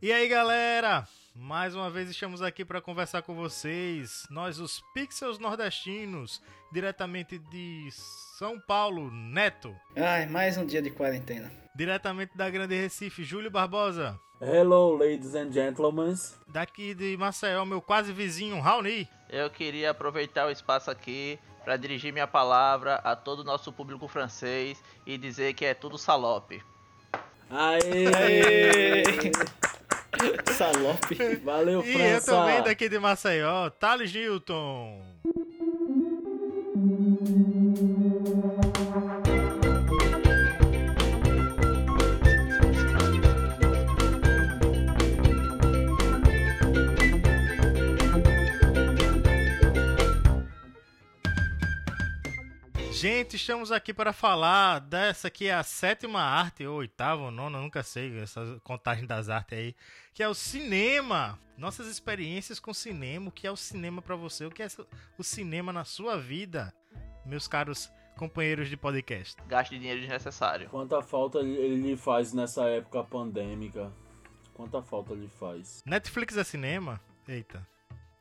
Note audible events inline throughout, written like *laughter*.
E aí, galera? Mais uma vez estamos aqui para conversar com vocês. Nós, os Pixels Nordestinos, diretamente de São Paulo, Neto. Ai, mais um dia de quarentena. Diretamente da Grande Recife, Júlio Barbosa. Hello, ladies and gentlemen. Daqui de Maceió, meu quase vizinho, Raoni. Eu queria aproveitar o espaço aqui para dirigir minha palavra a todo o nosso público francês e dizer que é tudo salope. Aê! Aê! *laughs* Salope. Valeu, E França! eu também daqui de Maceió, Thales Gilton. Gente, estamos aqui para falar dessa que é a sétima arte, ou oitava, ou nona, nunca sei, essa contagem das artes aí, que é o cinema. Nossas experiências com cinema, o que é o cinema para você, o que é o cinema na sua vida, meus caros companheiros de podcast. Gaste dinheiro desnecessário. Quanta falta ele- ele lhe faz nessa época pandêmica? Quanta falta lhe faz? Netflix é cinema? Eita,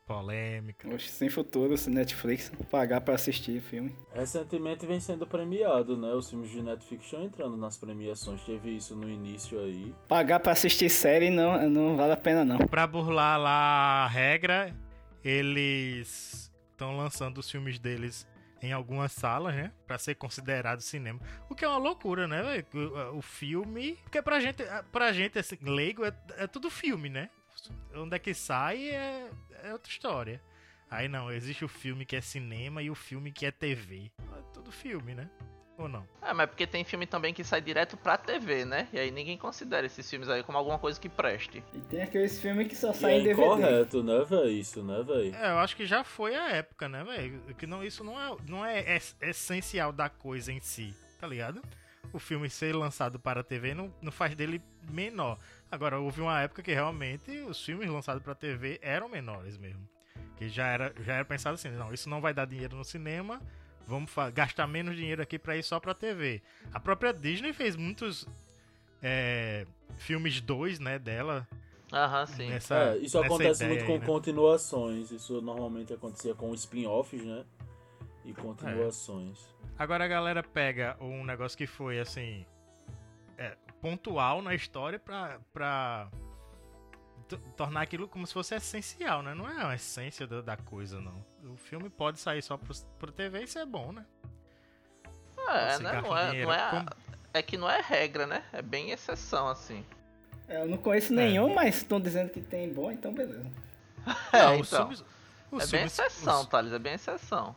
polêmica. Oxe, sem futuro, se Netflix pagar pra assistir filme. Recentemente vem sendo premiado, né? Os filmes de Netflix estão entrando nas premiações. Teve isso no início aí. Pagar pra assistir série não, não vale a pena não. Pra burlar lá a regra, eles estão lançando os filmes deles em algumas salas, né? Pra ser considerado cinema. O que é uma loucura, né, velho? O, o filme. Porque pra gente, pra gente assim, leigo, é, é tudo filme, né? Onde é que sai é, é outra história. Aí não, existe o filme que é cinema e o filme que é TV. É tudo filme, né? Ou não? É, mas porque tem filme também que sai direto pra TV, né? E aí ninguém considera esses filmes aí como alguma coisa que preste. E tem aqueles filmes que só saem é em DVD. incorreto, né, velho? Isso, né, velho? É, eu acho que já foi a época, né, velho? Que não, isso não é, não é es- essencial da coisa em si, tá ligado? O filme ser lançado para a TV não, não faz dele menor. Agora, houve uma época que realmente os filmes lançados para a TV eram menores mesmo. Que já era, já era pensado assim, não, isso não vai dar dinheiro no cinema, vamos gastar menos dinheiro aqui para ir só pra TV. A própria Disney fez muitos é, filmes 2, né, dela. Aham, sim. Nessa, É, isso acontece muito aí, com né? continuações. Isso normalmente acontecia com spin-offs, né? E continuações. Agora a galera pega um negócio que foi assim. é, pontual na história pra, pra tornar aquilo como se fosse essencial, né? Não é a essência da, da coisa, não. O filme pode sair só pro, pro TV e isso é bom, né? É, né? Não é, não é, como- é que não é regra, né? É bem exceção, assim. É, Eu não conheço nenhum, mas estão dizendo que tem bom, então beleza. *laughs* É, não, então. É bem exceção, os- Thales, é bem exceção.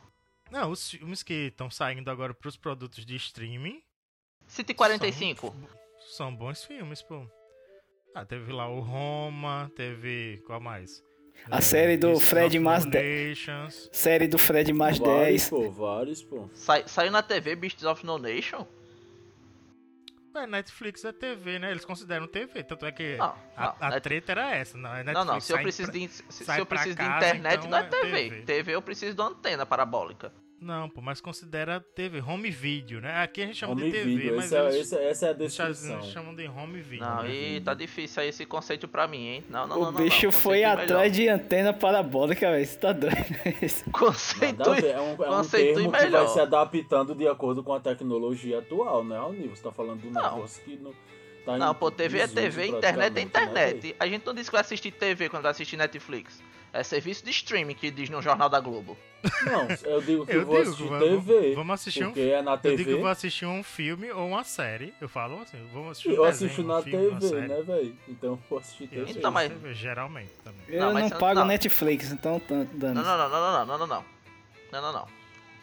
Não, os filmes que estão saindo agora pros produtos de streaming City 45. são bons filmes, pô. Ah, teve lá o Roma, teve. Qual mais? A É, série do Fred mais No de- Nations. Série do Fred mais vários, 10. pô, vários, pô. Sai, saiu na TV Beasts of No Nation? É, Netflix é TV, né? Eles consideram TV. Tanto é que Não, a, não, a Net- treta era essa. Não, é Netflix Não, não, se eu preciso pra- de, se, se eu preciso de casa, internet, então não é é TV. TV. TV eu preciso de uma antena parabólica. Não, pô, mas considera TV, home video, né? Aqui a gente chama Home de TV, video, mas esse é- eles, esse- essa é a eles chamam- descrição. de home video. Não, né? e tá difícil aí esse conceito pra mim, hein? Não, não, o não, não. bicho não. foi atrás melhor. de antena parabólica, velho. Você tá doido? Isso. *laughs* Conceito. É um, é um conceito termo que melhor. vai se adaptando de acordo com a tecnologia atual, né, Alnil? Você tá falando de um Não. negócio que não tá Não, em pô, TV é TV, internet é né, internet. A gente não diz que vai assistir TV quando vai assistir Netflix. É serviço de streaming que diz no Jornal da Globo. Não, eu digo que Eu eu vou digo, assistir vamos- TV. vamos assistir um Porque é na Eu TV. digo que vou assistir um filme ou uma série. Eu falo assim, vamos assistir um Eu desenho, assisto um na filme, TV, né, velho? Então eu vou assistir Eu TV. Então, mas- TV, geralmente também. Eu Não, não, pago não. Netflix, então tá dando. Não, não, não, não, não, não, não, não. Não, não, não.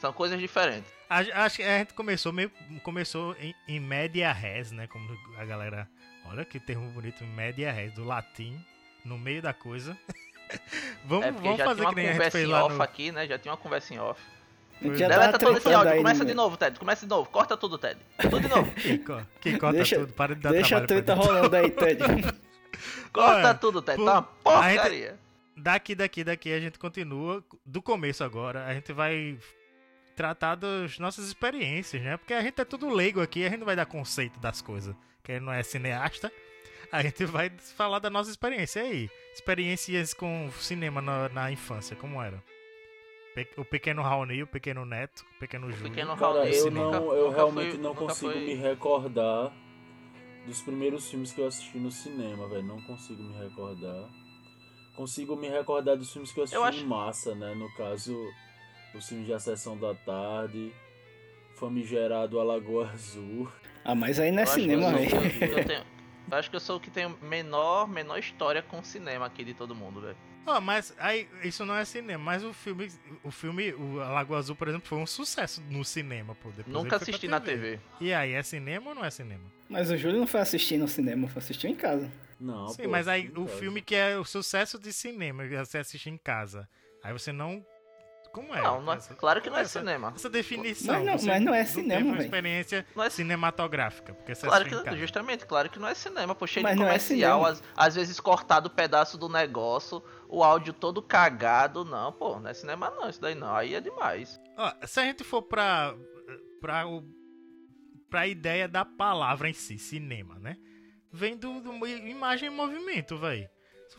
São coisas diferentes. A- Acho que a gente começou meio. Começou em, em média res, né? Como a galera. Olha que termo bonito, média res, do latim, no meio da coisa. *laughs* *laughs* vamos É vamos já fazer tinha uma que nem a gente conversa fez em lá off no. aqui, né? Já tinha uma conversa em off. A já Deleta todo esse áudio, começa no de novo, Ted. Começa de novo. Corta tudo, Ted. Tudo de novo. *laughs* Que, co- que corta Deixa- tudo, para de dar Deixa a trabalho pra treta gente. rolando aí, Ted. *laughs* Corta Olha, tudo, Ted. por- Tá uma a gente- porcaria. Daqui, daqui, daqui a gente continua. Do começo agora, a gente vai tratar das nossas experiências, né? Porque a gente é tudo leigo aqui, a gente não vai dar conceito das coisas. Que a gente não é cineasta. A gente vai falar da nossa experiência aí. Experiências com cinema na, na infância, como era? Pe- O pequeno Raoni, o pequeno Neto, o pequeno Júlio. pequeno Cara, Raoni, eu, cinema. não, nunca- eu realmente fui- não consigo fui- me recordar dos primeiros filmes que eu assisti no cinema, velho. Não consigo me recordar. Consigo me recordar dos filmes que eu assisti Eu acho- em massa, né? No caso, os filmes de A Sessão da Tarde, Famigerado A Lagoa Azul. Ah, mas aí não é Eu cinema, eu velho. Eu- acho que eu sou o que tem menor, menor história com cinema aqui de todo mundo, velho. Ah, mas aí isso não é cinema, mas o filme, o filme, o Lagoa Azul, por exemplo, foi um sucesso no cinema, pô. Depois Nunca assisti na TV. E aí, é cinema ou não é cinema? Mas o Júlio não foi assistir no cinema, foi assistir em casa. Não, Sim, pô, mas aí o casa. filme que é o sucesso de cinema, você assiste em casa. Aí você não. Como é? Não, não é- claro que não é essa- cinema. Essa definição. Mas não- você mas não é cinema, uma velho. experiência Não é- cinematográfica. Porque você Claro assistiu em que, justamente, claro que não é cinema, pô, cheio Mas de não é comercial, cinema. às, às vezes cortado pedaço do negócio, o áudio todo cagado, não, pô, não é cinema não, isso daí não, aí é demais. Ó, se a gente for pra, pra, o, pra ideia da palavra em si, cinema, né? Vem do, do imagem em movimento, velho.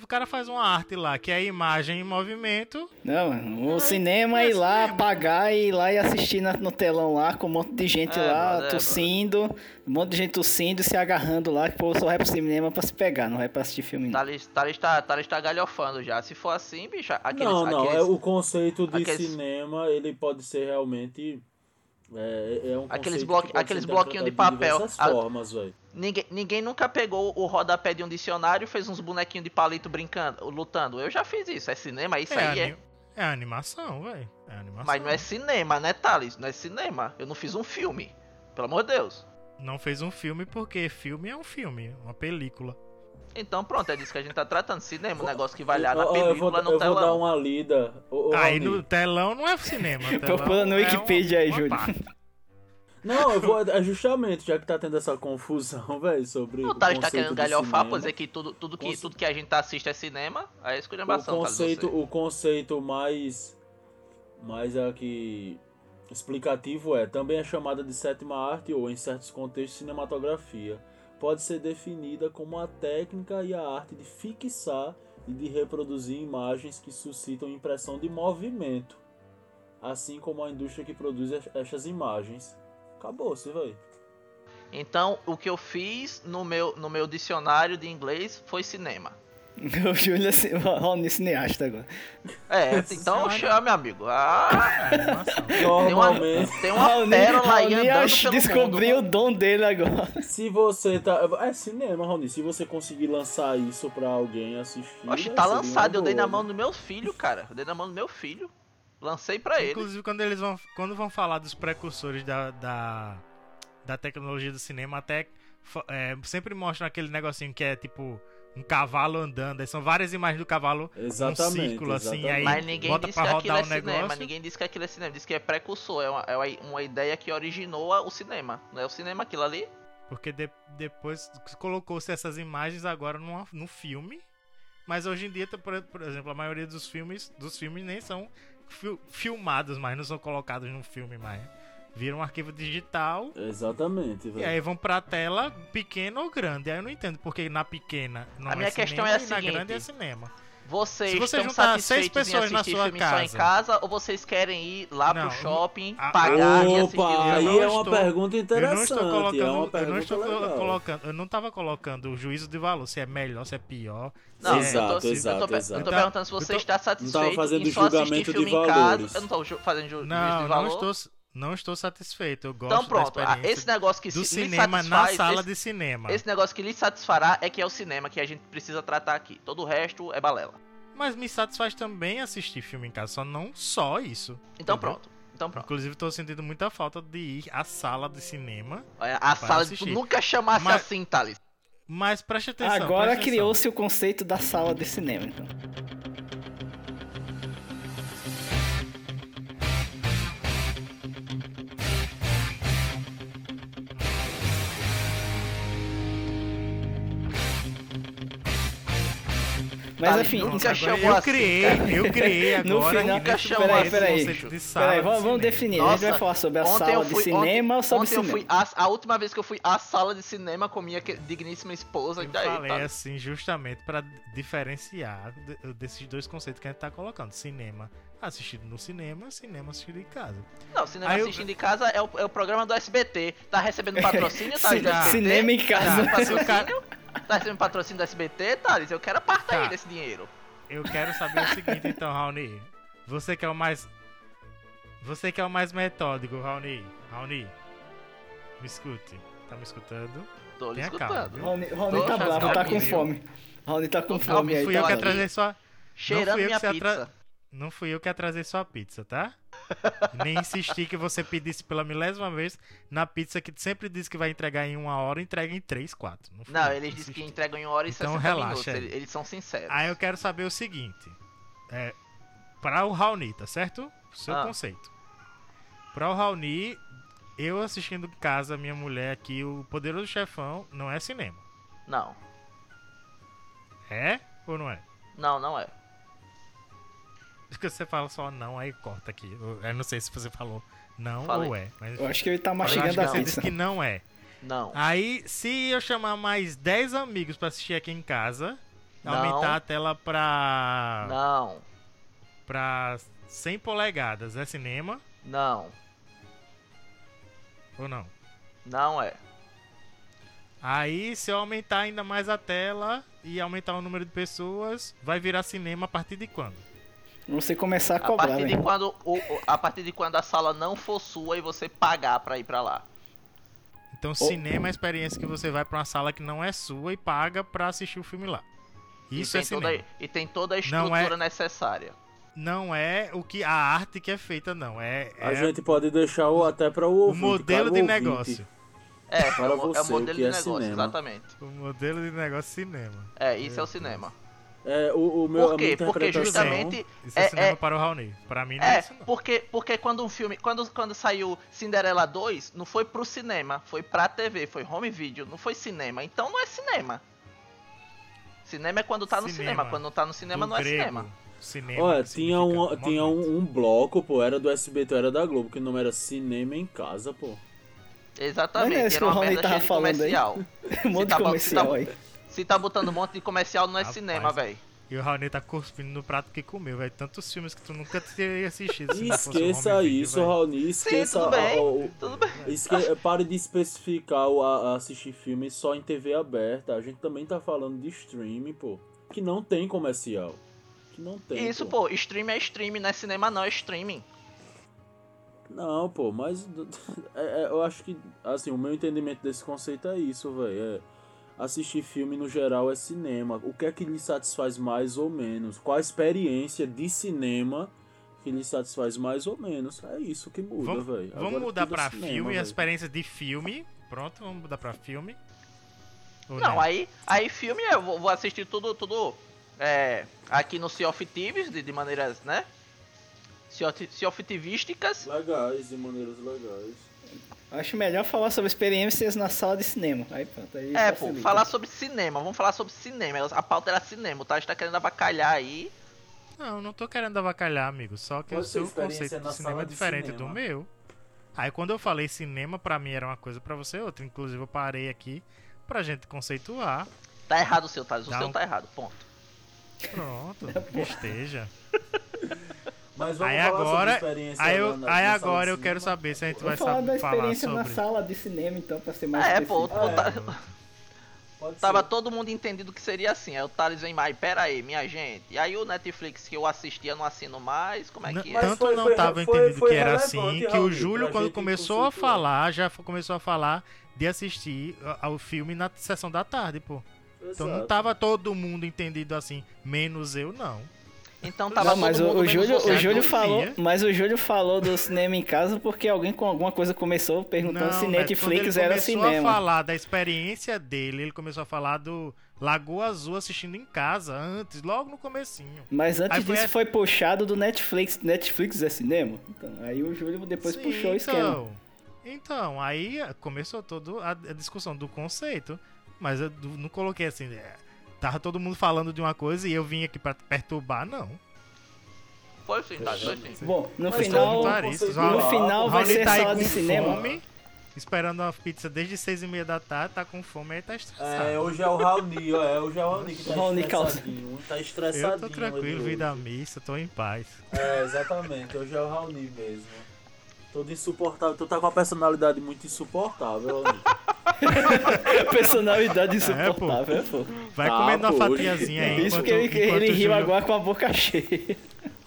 O cara faz uma arte lá que é imagem em movimento, Não, mano, o cinema não é ir lá, cinema. pagar e ir lá e assistir na- no telão lá, com um monte de gente É, lá, brother, é, tossindo, um monte de gente tossindo e se agarrando lá, que o povo só vai pro cinema pra se pegar, não vai pra assistir filme não. Thales, Thales, tá, Thales tá galhofando já, se for assim, bicho, aqueles... não, não, aqueles, é, o conceito de aqueles- cinema, ele pode ser realmente... É, é um Aqueles pode aqueles bloquinhos de papel. A- formas, velho. Ninguém, ninguém nunca pegou o rodapé de um dicionário e fez uns bonequinhos de palito brincando, lutando. Eu já fiz isso, é cinema, isso é, aí é... é animação, velho. É animação. Mas não é cinema, né, Thales? Não é cinema. Eu não fiz um filme. Pelo amor de Deus. Não fez um filme porque filme é um filme, uma película. Então pronto, é disso que a gente tá tratando. Cinema, um negócio que vai lá na ó, eu vou, película, no eu vou dar telão. uma lida. Ô, ô, Aí no telão não é cinema. *laughs* Procura no é Wikipedia aí, uma Júlio. parte. Não, eu vou. É justamente, já que tá tendo essa confusão, *laughs* velho, sobre. O Thales tá conceito querendo galhofar, por dizer que tudo, tudo, que, Conce- tudo que a gente assiste é cinema. Aí é o esculhambação, Thales, conceito, o conceito mais mais aqui explicativo é também é chamada de sétima arte ou em certos contextos cinematografia. Pode ser definida como a técnica e a arte de fixar e de reproduzir imagens que suscitam impressão de movimento, assim como a indústria que produz es- estas imagens. Acabou, você vai. Então, o que eu fiz no meu, no meu dicionário de inglês foi cinema. O Júlio é Raoni cineasta agora. É, então chame, amigo. Ah, animação. tem uma, tem uma *laughs* Raoni, pérola aí Raoni andando ach- pelo descobriu mundo. o dom dele agora. se você tá. É cinema, Rony. Se você conseguir lançar isso pra alguém assistir. Oxe, tá lançado. Eu dei na mão do meu filho, cara. Eu dei na mão do meu filho. Lancei pra ele. Inclusive, quando eles vão, quando vão falar dos precursores da, da, da tecnologia do cinema, até é, sempre mostram aquele negocinho que é tipo um cavalo andando. Aí são várias imagens do cavalo Exatamente, num círculo assim, exatamente. aí Mas ninguém bota pra que aquilo rodar é o cinema. negócio. Ninguém disse que aquilo é cinema. Disse que é precursor. É uma, é uma- ideia que originou o cinema. Não é o cinema aquilo ali? Porque de- depois colocou-se essas imagens agora numa, no filme. Mas hoje em dia, tá, por, por exemplo, a maioria dos filmes, dos filmes nem são fil- filmados mais, não são colocados num filme mais. Viram um arquivo digital Exatamente, e velho. aí vão pra tela pequena ou grande. Aí eu não entendo porque na pequena não A é minha cinema questão é a e na seguinte. grande é cinema. Vocês Se você estão juntar seis satisfeitos em pessoas na assistir sua filme só em casa- casa ou vocês querem ir lá Não, pro shopping, a- pagar e assistir o Opa, Eu aí não é uma estou- pergunta Eu interessante. não estou é colocando, eu não estou legal. colocando, eu não tava colocando o juízo de valor, se é melhor, se é pior. Não, é- Exato, eu tô, exato, eu tô, exato. eu tô Eu perguntando se você eu tô- está satisfeito fazendo em só assistir julgamento filme de em casa. Eu não tô ju- fazendo ju juízo Não, de não valor. estou, não estou satisfeito. Eu gosto Então pronto, da ah, esse negócio que do se, lhe cinema na satisfaz, sala esse, de cinema. esse negócio que lhe satisfará é que é o cinema que a gente precisa tratar aqui. Todo o resto é balela. Mas me satisfaz também assistir filme em casa, só não só isso. Então Entendeu? pronto. Então pronto. Inclusive, estou sentindo muita falta de ir à sala de cinema. É, A sala de tu nunca chamasse Mas- assim, Thales. Mas preste atenção. Agora criou-se o conceito da sala de cinema. Então. Mas Thales enfim, nunca chamou eu assim, criei, cara. eu criei *laughs* No agora. final- aqui nesse Peraí, peraí. de sala Peraí, vamos, vamos definir. a gente vai Nossa, falar sobre a Ontem sala eu de fui- cinema ou sobre Ontem eu cinema? fui a, a última vez que eu fui à sala de cinema com minha digníssima esposa. Eu e daí, falei tá? assim justamente pra diferenciar de- desses dois conceitos que a gente tá colocando. Cinema assistido no cinema, cinema assistido em casa. Não, cinema Aí eu- assistindo em casa é o, é o programa do SBT. Tá recebendo *laughs* patrocínio, SBT? cinema em casa. Tá, Se o cara- patrocínio? Tá recebendo patrocínio do SBT, Thales? Eu quero a parte Tá. aí desse dinheiro. Eu quero saber o seguinte então, Raoni. Você que é o mais. Você que é o mais metódico, Raoni. Raoni. Me escute. Tá me escutando? Tô lhe Tenha calma, escutando. viu? Raoni, Raoni tá bravo, tá com fome. Raoni tá com fome aí. Fui tá eu que atrasei sua. Cheirando fui eu minha pizza. Não fui eu que atrasei sua pizza, tá? Nem insisti que você pedisse pela milésima vez na pizza que sempre diz que vai entregar em uma hora, entrega em três, quatro. Não, Não, eles dizem que entregam em uma hora e Então 60 relaxa minutos. eles são sinceros. Aí eu quero saber o seguinte. É, para o Raoni, tá certo? Seu Ah. conceito. Para o Raoni, eu assistindo em casa, minha mulher aqui, o Poderoso Chefão, não é cinema. Não, É ou não é? não, não é. Porque você fala só não, aí corta aqui. Eu, não sei se você falou não Falei. ou é. Mas Eu acho que ele tá mastigando que a você não. disse pizza. que não é. Não. Aí, se eu chamar mais 10 amigos pra assistir aqui em casa, Não. aumentar a tela pra, Não, pra 100 polegadas, é cinema não, ou não? não é. Aí, se eu aumentar ainda mais a tela e aumentar o número de pessoas, vai virar cinema a partir de quando? Você começar a A cobrar, partir, de velho. quando, o- o- a partir de quando a sala não for sua e você pagar pra ir pra lá. Então, cinema é a experiência que você vai pra uma sala que não é sua e paga pra assistir o filme lá. Isso é tem toda, cinema. E tem toda a Não é- estrutura necessária. Não é o que a arte que é feita, não. É, A é gente pode deixar o, até para o o ouvinte, modelo de ouvinte. negócio. É, Para é, o, é o você, modelo o que de é negócio, cinema. exatamente. O modelo de negócio cinema. É, isso é o cinema. É, o, o meu, Por quê? Porque justamente. Isso é, É- cinema é- para o Raoni. Pra mim não é, É, isso não. porque, porque quando um filme. Quando, quando saiu Cinderela 2, não foi pro cinema, foi pra TV, foi home video, não foi cinema. Então não é cinema. Cinema é quando tá no Cinema. cinema, quando não tá no cinema Do não é grego, cinema. Cinema. Olha, tinha, um, tinha um, um bloco, pô, era do SBT, era da Globo, que o nome era Cinema em Casa, pô. Exatamente, Mas não é isso era que o uma merda tava cheia de falando aí? comercial. *laughs* Um monte de tá bom, comercial tá bom. aí. Se tá botando um monte de comercial, não é Rapaz. cinema, velho. E o Raoni tá cuspindo no prato que comeu, velho. Tantos filmes que tu nunca teria assistido. se não fosse o Esqueça isso, velho. Raoni, esqueça... tudo bem. o- Tudo bem. esque- pare de especificar o a, a assistir filmes só em TV aberta. A gente também tá falando de streaming, pô. Que não tem comercial. Que não tem, Isso, pô, stream é stream, não é cinema não, é streaming. Não, pô, mas *laughs* é- é, eu acho que, assim, o meu entendimento desse conceito é isso, velho. É, assistir filme no geral é cinema. O que é que lhe satisfaz mais ou menos? Qual a experiência de cinema que lhe satisfaz mais ou menos? É isso que muda, Vamos, velho. vamos Agora mudar é pra cinema, filme, velho. as experiências de filme. Pronto, vamos mudar pra filme. Ou Não, aí, aí filme eu vou, vou assistir tudo, tudo é, aqui no Sea of Thieves, de, de maneiras, né? Sea of-. Legais, de maneiras legais. Acho melhor falar sobre experiências na sala de cinema. Aí pronto, aí É, pô, falar sobre cinema, vamos falar sobre cinema. A pauta era cinema, tá? A gente tá querendo abacalhar aí. Não, não tô querendo avacalhar, amigo. Só que Pode o seu conceito de cinema é diferente cinema. do meu. Aí quando eu falei cinema, pra mim era uma coisa, pra você outra. Inclusive eu parei aqui pra gente conceituar. Tá errado o seu, Thales. O seu tá errado, ponto. Pronto, que esteja. *laughs* Mas Aí falar sobre agora, experiência aí, eu, na- aí agora eu quero saber se a gente vai Vamos falar da saber falar experiência na sobre. sala de cinema, então, pra ser mais É, pô, específico. o Ta- Pode tava ser. todo mundo entendido que seria assim. Aí o Thales vem mais, pera aí, minha gente. E aí o Netflix que eu assistia não assino mais, como é que Mas é? Tanto foi- não foi- tava foi- entendido foi que era assim, que o Júlio, quando começou a falar, já começou a falar de assistir ao filme na sessão da tarde, pô. Então não Exato. tava todo mundo entendido assim, menos eu não. Então tava Não, mas todo o, mundo o Júlio, o Júlio não falou, mas o Júlio falou do cinema em casa porque alguém com alguma coisa começou perguntando se Neto, quando Netflix ele era começou cinema. a falar da experiência dele, ele começou a falar do Lagoa Azul assistindo em casa, antes, logo no comecinho. Mas antes Aí foi disso a- foi puxado do Netflix. Netflix é cinema? Então, aí o Júlio depois Sim, puxou o esquema. então, Então, aí começou toda a discussão do conceito, mas eu não coloquei assim, é, tava todo mundo falando de uma coisa e eu vim aqui pra perturbar, não. Foi sim, tá, foi sim. Bom, no Mas final, no final vai ser tá aí sala com de cinema. fome, esperando a pizza desde seis e meia da tarde, tá com fome aí tá estressado. É, hoje é o Raoni, ó, é, hoje é o Raoni que tá Raoni estressadinho. Tá estressadinho. eu tô tranquilo, vim da missa, tô em paz. É, exatamente, hoje é o Raoni mesmo. Todo insuportável, tu tá com uma personalidade muito insuportável, *laughs* personalidade insuportável, é, pô. Vai Tá, comendo uma pô, fatiazinha aí. Isso enquanto, porque ele, ele riu agora com a boca cheia.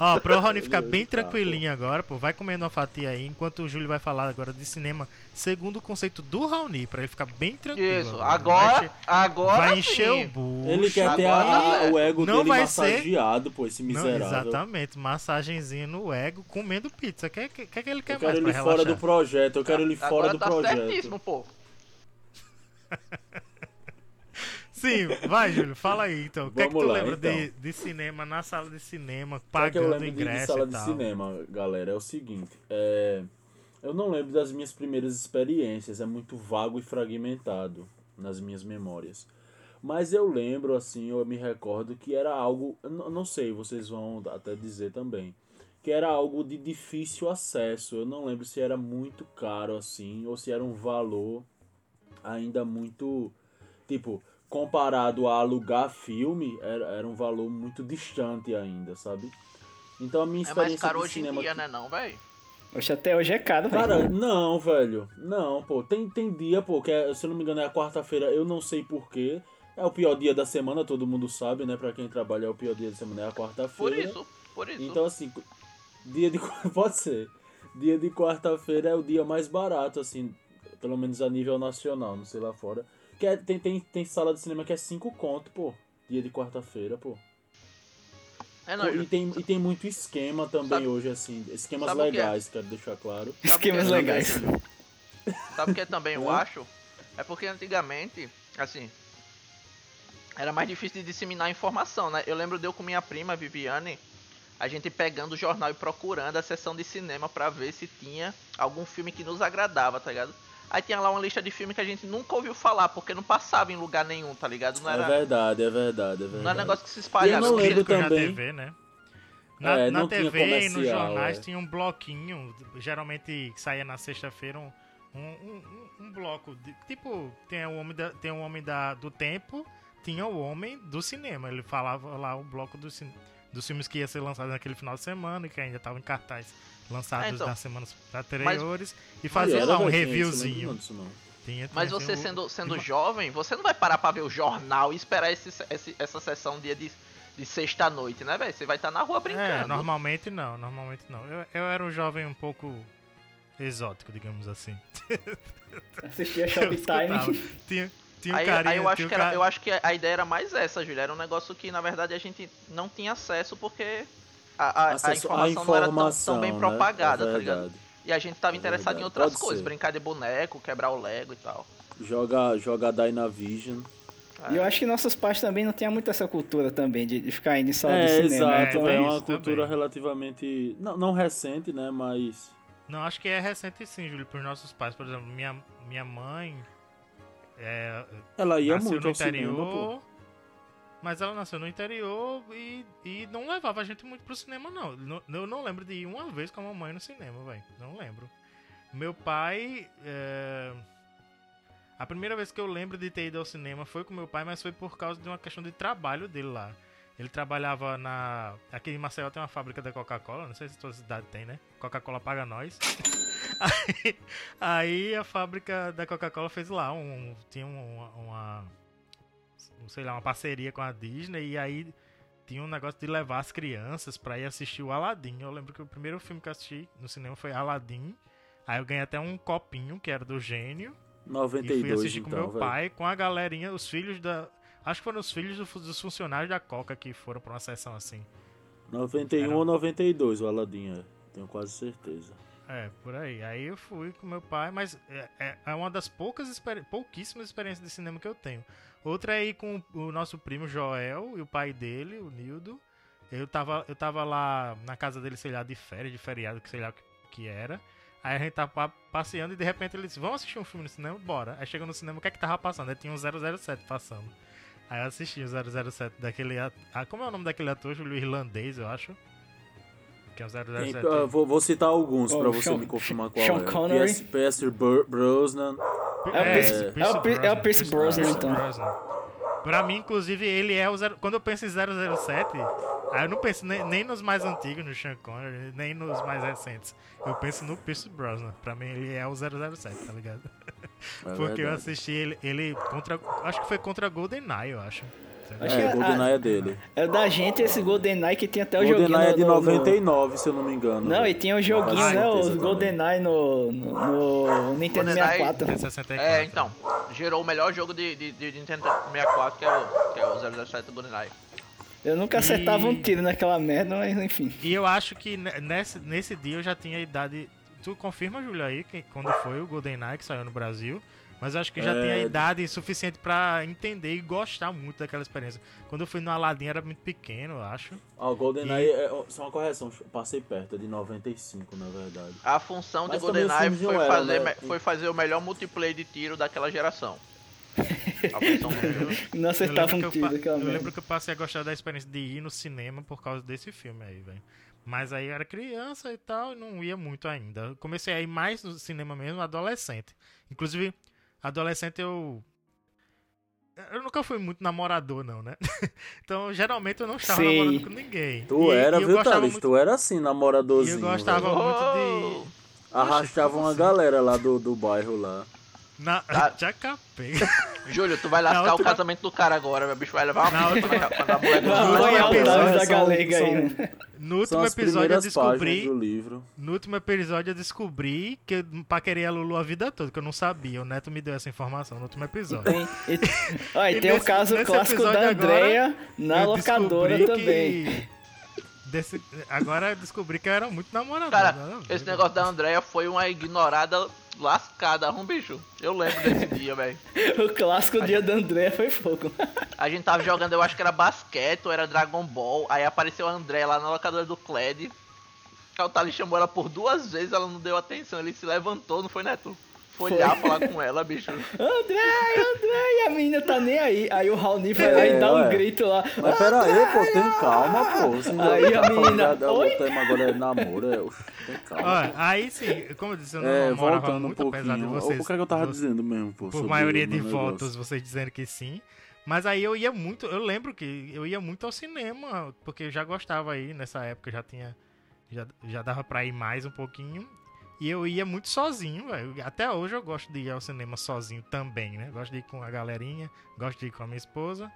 Ó, pro *laughs* Rony ficar bem Tá, tranquilinho agora, pô, vai comendo uma fatia aí, enquanto o Júlio vai falar agora de cinema segundo o conceito do Raoni, pra ele ficar bem tranquilo. Isso, agora, encher- agora vai encher sim. o bucho. Ele quer ter Agora a- tá o ego Não dele vai ser- massageado, pô, esse Não, miserável. exatamente, massagenzinha no ego, comendo pizza. O que, que, que, que ele quer eu quero ele fora do projeto, eu quero ele fora Agora do tá projeto. certíssimo, pô. *laughs* Sim, vai, Júlio, fala aí então. O que é que tu lá, lembra de, então. de cinema na sala de cinema, O que que pagando eu lembro de, de ingresso sala de cinema, galera? É o seguinte, é... eu não lembro das minhas primeiras experiências, é muito vago e fragmentado nas minhas memórias. Mas eu lembro, assim, eu me recordo que era algo, não sei, vocês vão até dizer também, que era algo de difícil acesso. Eu não lembro se era muito caro assim, ou se era um valor ainda muito, tipo, comparado a alugar filme, era, era um valor muito distante ainda, sabe? Então a minha É mais experiência caro hoje em cinema dia, né não, velho? Oxe, até hoje é caro, velho. Cara, não, velho. Não, pô. Tem, tem dia, pô, que é, se eu não me engano é a quarta-feira, eu não sei porquê. É o pior dia da semana, todo mundo sabe, né? Pra quem trabalha é o pior dia da semana, é a Por quarta-feira. isso, por isso. Então, assim, dia de. *laughs* Pode ser. Dia de quarta-feira é o dia mais barato, assim, pelo menos a nível nacional, não sei lá fora. Que é, tem, tem, tem sala de cinema que é 5 conto, pô. Dia de quarta-feira, pô. é não, e, tem, e tem muito esquema também Sabe- hoje, assim. Esquemas que é? legais, quero deixar claro. Esquemas Sabe é? legais. Sabe o que também eu acho? É porque antigamente, assim, era mais difícil de disseminar informação, né? Eu lembro de eu com minha prima, Viviane, a gente pegando o jornal e procurando a sessão de cinema pra ver se tinha algum filme que nos agradava, tá ligado? Aí tinha lá uma lista de filmes que a gente nunca ouviu falar, porque não passava em lugar nenhum, tá ligado? Não É era, verdade, é verdade, é verdade. não era negócio que se espalhava. Eu não lembro também. TV, né? Na, É, na TV e nos comercial, jornais é. tinha um bloquinho, geralmente saía na sexta-feira um, um, um, um- bloco. de- tipo, tem o homem, da, tem o homem da, do tempo, tinha o homem do cinema. Ele falava lá o bloco do, cin- dos filmes que ia ser lançado naquele final de semana e que ainda estavam em cartaz lançados É, então. nas semanas anteriores. e Ah, fazia era, lá um tinha isso, reviewzinho. não não. Tinha, Mas tinha, você tinha o- sendo, sendo uma- jovem, você não vai parar pra ver o jornal e esperar esse, esse- essa sessão dia de, de sexta-noite, né, velho? Você vai estar na rua brincando. É, normalmente não, normalmente não. Eu, eu era um jovem um pouco exótico, digamos assim. Assistia *laughs* Shoptime. Tinha, tinha aí, carinha, aí eu, acho tinha que era- eu acho que a ideia era mais essa, Júlia. Era um negócio que, na verdade, a gente não tinha acesso porque a, a- a Acesso informação, à não era tão, informação, tão bem né? propagada, É tá ligado? E a gente tava É interessado em outras pode coisas, ser. brincar de boneco, quebrar o Lego e tal. Joga, joga Dynavision. E eu acho que nossos pais também não tinham muito essa cultura também de, de ficar indo em sala É, de cinema. exato, então, é, é uma cultura também. relativamente. Não, não recente, né? Mas. Não, acho que é recente sim, Júlio, por nossos pais. Por exemplo, minha, minha mãe é, Ela ia muito ao cinema, interior, mas ela nasceu no interior e, e não levava a gente muito pro cinema, não. Não- Eu não lembro de ir uma vez com a mamãe no cinema, velho. Não lembro. Meu pai. é, A primeira vez que eu lembro de ter ido ao cinema foi com meu pai, mas foi por causa de uma questão de trabalho dele lá. Ele trabalhava na. Aqui em Maceió tem uma fábrica da Coca-Cola, não sei se toda cidade tem, né? Coca-Cola paga nós. *laughs* *laughs* Aí, aí a fábrica da Coca-Cola fez lá um. Tinha uma, uma. Sei lá, uma parceria com a Disney e aí tinha um negócio de levar as crianças pra ir assistir o Aladdin. Eu lembro que o primeiro filme que eu assisti no cinema foi Aladdin. Aí eu ganhei até um copinho que era do gênio. E fui 92, assistir então, com meu velho. pai, com a galerinha, os filhos da. Acho que foram os filhos do- dos funcionários da Coca que foram pra uma sessão assim. 91 Era- ou 92, o Aladdin, é. Tenho quase certeza. É, por aí. Aí eu fui com meu pai, mas é, é- é uma das poucas pouquíssimas experiências de cinema que eu tenho. Outra é ir com o nosso primo Joel e o pai dele, o Nildo. Eu tava, eu tava lá na casa dele, sei lá, de férias, de feriado, que sei lá o que, que era. Aí a gente tava pa- passeando e de repente ele disse, vamos assistir um filme no cinema? Bora. Aí chegou no cinema, o que é que tava passando? Aí tinha um 007 passando. Aí eu assisti o 007 daquele. Ah, como é o nome daquele ator? Júlio Irlandês, eu acho. Que é o 007. Tem- ah, vou, vou citar alguns Oh, pra você Sean- me confirmar qual Sean é. Connery. Pierce, Pierce Br- Brosnan. É o Pierce- é o Pierce- é o Pierce Brosnan, então. Pra mim, inclusive, ele é o. Zero... Quando eu penso em 007, aí eu não penso nem, nem nos mais antigos, no Sean Connery, nem nos mais recentes. Eu penso no Pierce Brosnan. Pra mim, ele é o 007, tá ligado? É *laughs* Porque eu verdade. assisti ele, ele contra. Acho que foi contra GoldenEye, eu acho. Acho que É, a- GoldenEye é dele. É da gente esse GoldenEye que tinha até o joguinho. GoldenEye é de no- no- 99, se eu não me engano. Não, e tinha o joguinho, Ah, né? Os. GoldenEye no, no, no Nintendo GoldenEye 64. Tem 64. É, então, gerou o melhor jogo de, de, de Nintendo 64, que é o, que é o 007 do GoldenEye. Eu nunca acertava E- um tiro naquela merda, mas enfim. E eu acho que ne- nesse, nesse dia eu já tinha idade. Tu confirma, Júlio, aí, que, quando foi o GoldenEye que saiu no Brasil? Mas eu acho que já É. tinha idade suficiente pra entender e gostar muito daquela experiência. Quando eu fui no Aladdin era muito pequeno, eu acho. Ah, o GoldenEye é só uma correção, passei perto, é de 95 na verdade. A função de Mas os GoldenEye foi, eram, fazer, né? foi fazer o melhor multiplayer de tiro daquela geração. *laughs* A. Não acertava um tiro eu, eu lembro que eu passei a gostar da experiência de ir no cinema por causa desse filme aí, velho. Mas aí eu era criança e tal, e não ia muito ainda. Eu comecei a ir mais no cinema mesmo, adolescente. Inclusive, adolescente eu. Eu nunca fui muito namorador, não, né? *laughs* então, geralmente eu não estava Sei. namorando com ninguém. Tu E- era, e viu, Thales? muito- Tu era assim, E namoradorzinho. eu gostava velho. muito de. Arrastava como uma assim? galera lá do, do bairro lá. Na... Ah. Já capei. Júlio, tu vai lascar Na o outra- casamento do cara agora, meu bicho vai levar uma outra- quando a- quando a mulher do No último episódio, galega aí, são- né? No último episódio eu descobri. do livro. No último episódio eu descobri que eu paquerei a Lulu a vida toda, que eu não sabia. O Neto me deu essa informação no último episódio. Tem, e, ó, e E tem o nesse- caso nesse clássico da Andrea na locadora também. que- desse- Agora eu descobri que eu era muito namorador. Cara, esse negócio da Andrea foi uma ignorada lascada, um bicho. Eu lembro desse *laughs* dia, velho. O clássico dia da Andrea foi fogo. A gente tava jogando, eu acho que era basquete ou era Dragon Ball. Aí apareceu a André lá na locadora do Cled. O Thales chamou ela por duas vezes, ela não deu atenção. Ele se levantou, não foi, Neto? Foi Foi. olhar, falar com ela, bicho. André, André, e a menina tá nem aí. Aí o Raoni vai lá e É, dá um grito lá. Mas pera aí, pô, tem calma, pô. Aí a tá menina, da- tema agora é namoro, é... Tem calma. Olha, aí sim, como eu disse, eu não É, namorava voltando um muito, apesar de pouquinho. vocês. o que é que eu tava dizendo mesmo, pô? por maioria de votos, vocês dizendo que sim. Mas aí eu ia muito, eu lembro que eu ia muito ao cinema, porque eu já gostava aí nessa época, já tinha. Já, já dava pra ir mais um pouquinho. E eu ia muito sozinho, velho. Até hoje eu gosto de ir ao cinema sozinho também, né? Gosto de ir com a galerinha, gosto de ir com a minha esposa,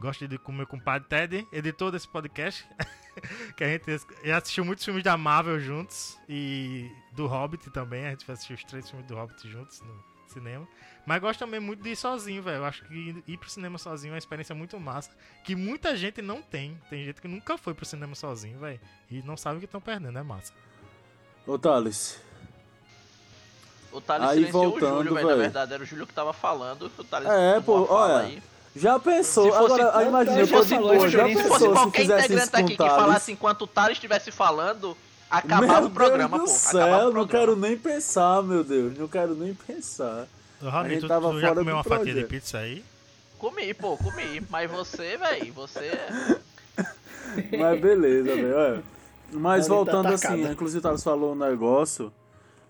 gosto de ir com o meu compadre Ted, editor desse podcast. *laughs* que a gente assistiu muitos filmes da Marvel juntos e do Hobbit também. A gente assistiu os três filmes do Hobbit juntos no cinema. Mas gosto também muito de ir sozinho, velho. Eu acho que ir pro cinema sozinho é uma experiência muito massa. Que muita gente não tem. Tem gente que nunca foi pro cinema sozinho, velho. E não sabe o que estão perdendo, é massa. Ô, Thales, O Thales Aí, silenciou o voltando, Júlio, velho. Na verdade, era o Júlio que tava falando. O Thales É, pô, olha, aí. já pensou? Se fosse- Agora, imagina, Se fosse já Se pensou fosse se qualquer fizesse integrante aqui que falasse enquanto o Thales estivesse falando, acabava Meu o programa, Deus pô. do Acabava céu, o não programa. quero nem pensar, meu Deus, não quero nem pensar. Gente tu, tava tu já comeu uma fatia de pizza aí? Comi, pô, comi. Mas você, velho, você. Mas beleza, velho. olha. Mas tá voltando atacada. assim, inclusive o Thales falou um negócio.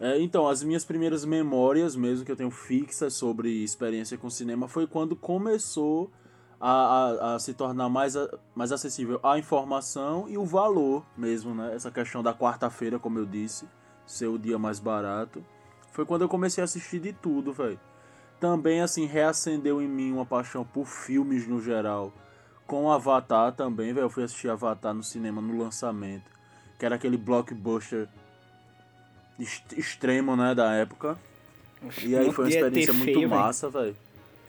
É, então, as minhas primeiras memórias mesmo que eu tenho fixas sobre experiência com cinema foi quando começou a, a, a se tornar mais, mais acessível a informação e o valor mesmo, né? Essa questão da quarta-feira, como eu disse, ser o dia mais barato. Foi quando eu comecei a assistir de tudo, velho. Também, assim, reacendeu em mim uma paixão por filmes no geral. Com Avatar também, velho. Eu fui assistir Avatar no cinema no lançamento. Que era aquele blockbuster extremo, né, da época. E aí foi uma experiência muito feio, massa, velho.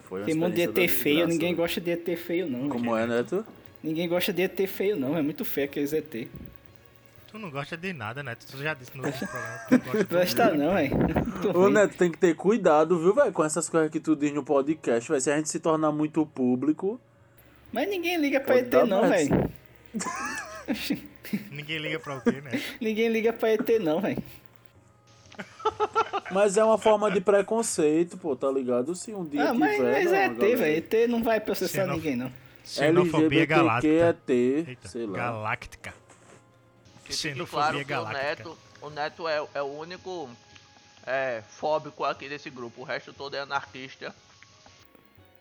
Foi uma Tem um monte de experiência ET feio, desgraça, ninguém velho. gosta de ET feio, não. Como é, Neto? Ninguém gosta de ET feio, não. É muito feio aqueles ET. Tu não gosta de nada, né? Tu já disse no outro *laughs* programa tu não gosta não, velho. Muito Ô. Neto, tem que ter cuidado, viu, velho, com essas coisas que tu diz no podcast, velho. Se a gente se tornar muito público, Mas ninguém liga pra ET, não, velho. *laughs* Ninguém liga pra o quê, né? Ninguém liga pra ET, não, velho. Mas é uma forma de preconceito, pô, tá ligado? Se um dia Ah, mas, tiver. mas não, é ET, velho. ET não vai processar Xenof- ninguém, não. Xenofobia LGBTQ galáctica. é T, Eita, sei lá. galáctica. Xenofobia claro que o galáctica. Neto, o Neto é, é o único é, fóbico aqui desse grupo. O resto todo é anarquista.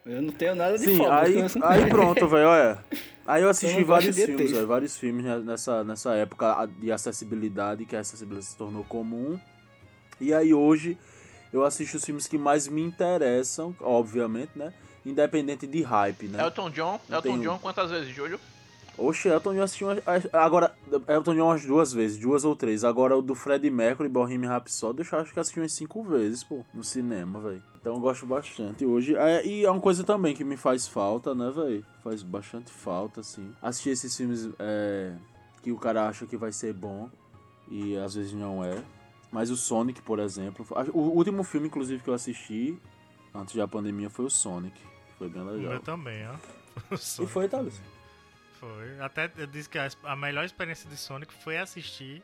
Eu não tenho nada de Sim, aí, eu *laughs* sou- aí pronto, velho, olha. Aí eu Eu assisti gosto vários filmes, velho, vários filmes ne- nessa, nessa época de acessibilidade, que a acessibilidade se tornou comum. E aí hoje eu assisto os filmes que mais me interessam, obviamente, né? Independente de hype, né? Elton John, Não Elton tem- John quantas vezes, Júlio? Oxe, Elton John assisti umas, agora, Elton John umas duas vezes, duas ou três. Agora o do Freddie Mercury, Bohemian Rhapsody, eu acho que assisti umas cinco vezes, pô, no cinema, velho. Então eu gosto bastante. Hoje, é, e é uma coisa também que me faz falta, né, velho? Faz bastante falta, assim. Assistir esses filmes é, que o cara acha que vai ser bom e às vezes não é. Mas o Sonic, por exemplo, o último filme, inclusive, que eu assisti antes da pandemia foi o Sonic. Foi bem legal. meu também, ó. *laughs* E foi, Thales? Foi. Até eu disse que a, a melhor experiência de Sonic foi assistir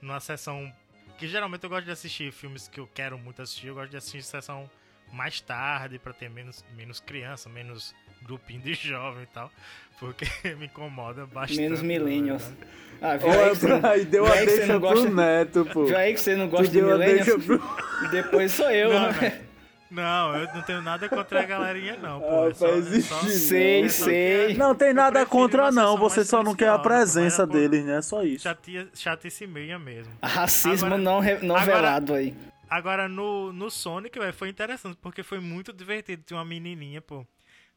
numa sessão. Que geralmente eu gosto de assistir filmes que eu quero muito assistir. Eu gosto de assistir sessão mais tarde pra ter menos, menos criança, menos grupinho de jovem e tal. Porque *laughs* me incomoda bastante. Menos na millennials. verdade. Ah, viu aí, você Aí deu a deixa pro gosta- neto, pô. viu aí que você não gosta Tu de millennials? deixa pro... Depois sou eu, Não, né? Não, eu não tenho nada contra a galerinha, não, pô. Ah, É só, faz é só- Sei, é só sei. que Não tem nada contra, não. Você só não quer a presença é por deles, né? Só isso. Chatia, chatice meia mesmo. Racismo Agora- não, re- não agora- velado aí. Agora, no, no Sonic, velho, foi interessante, porque foi muito divertido. Tinha uma menininha, pô,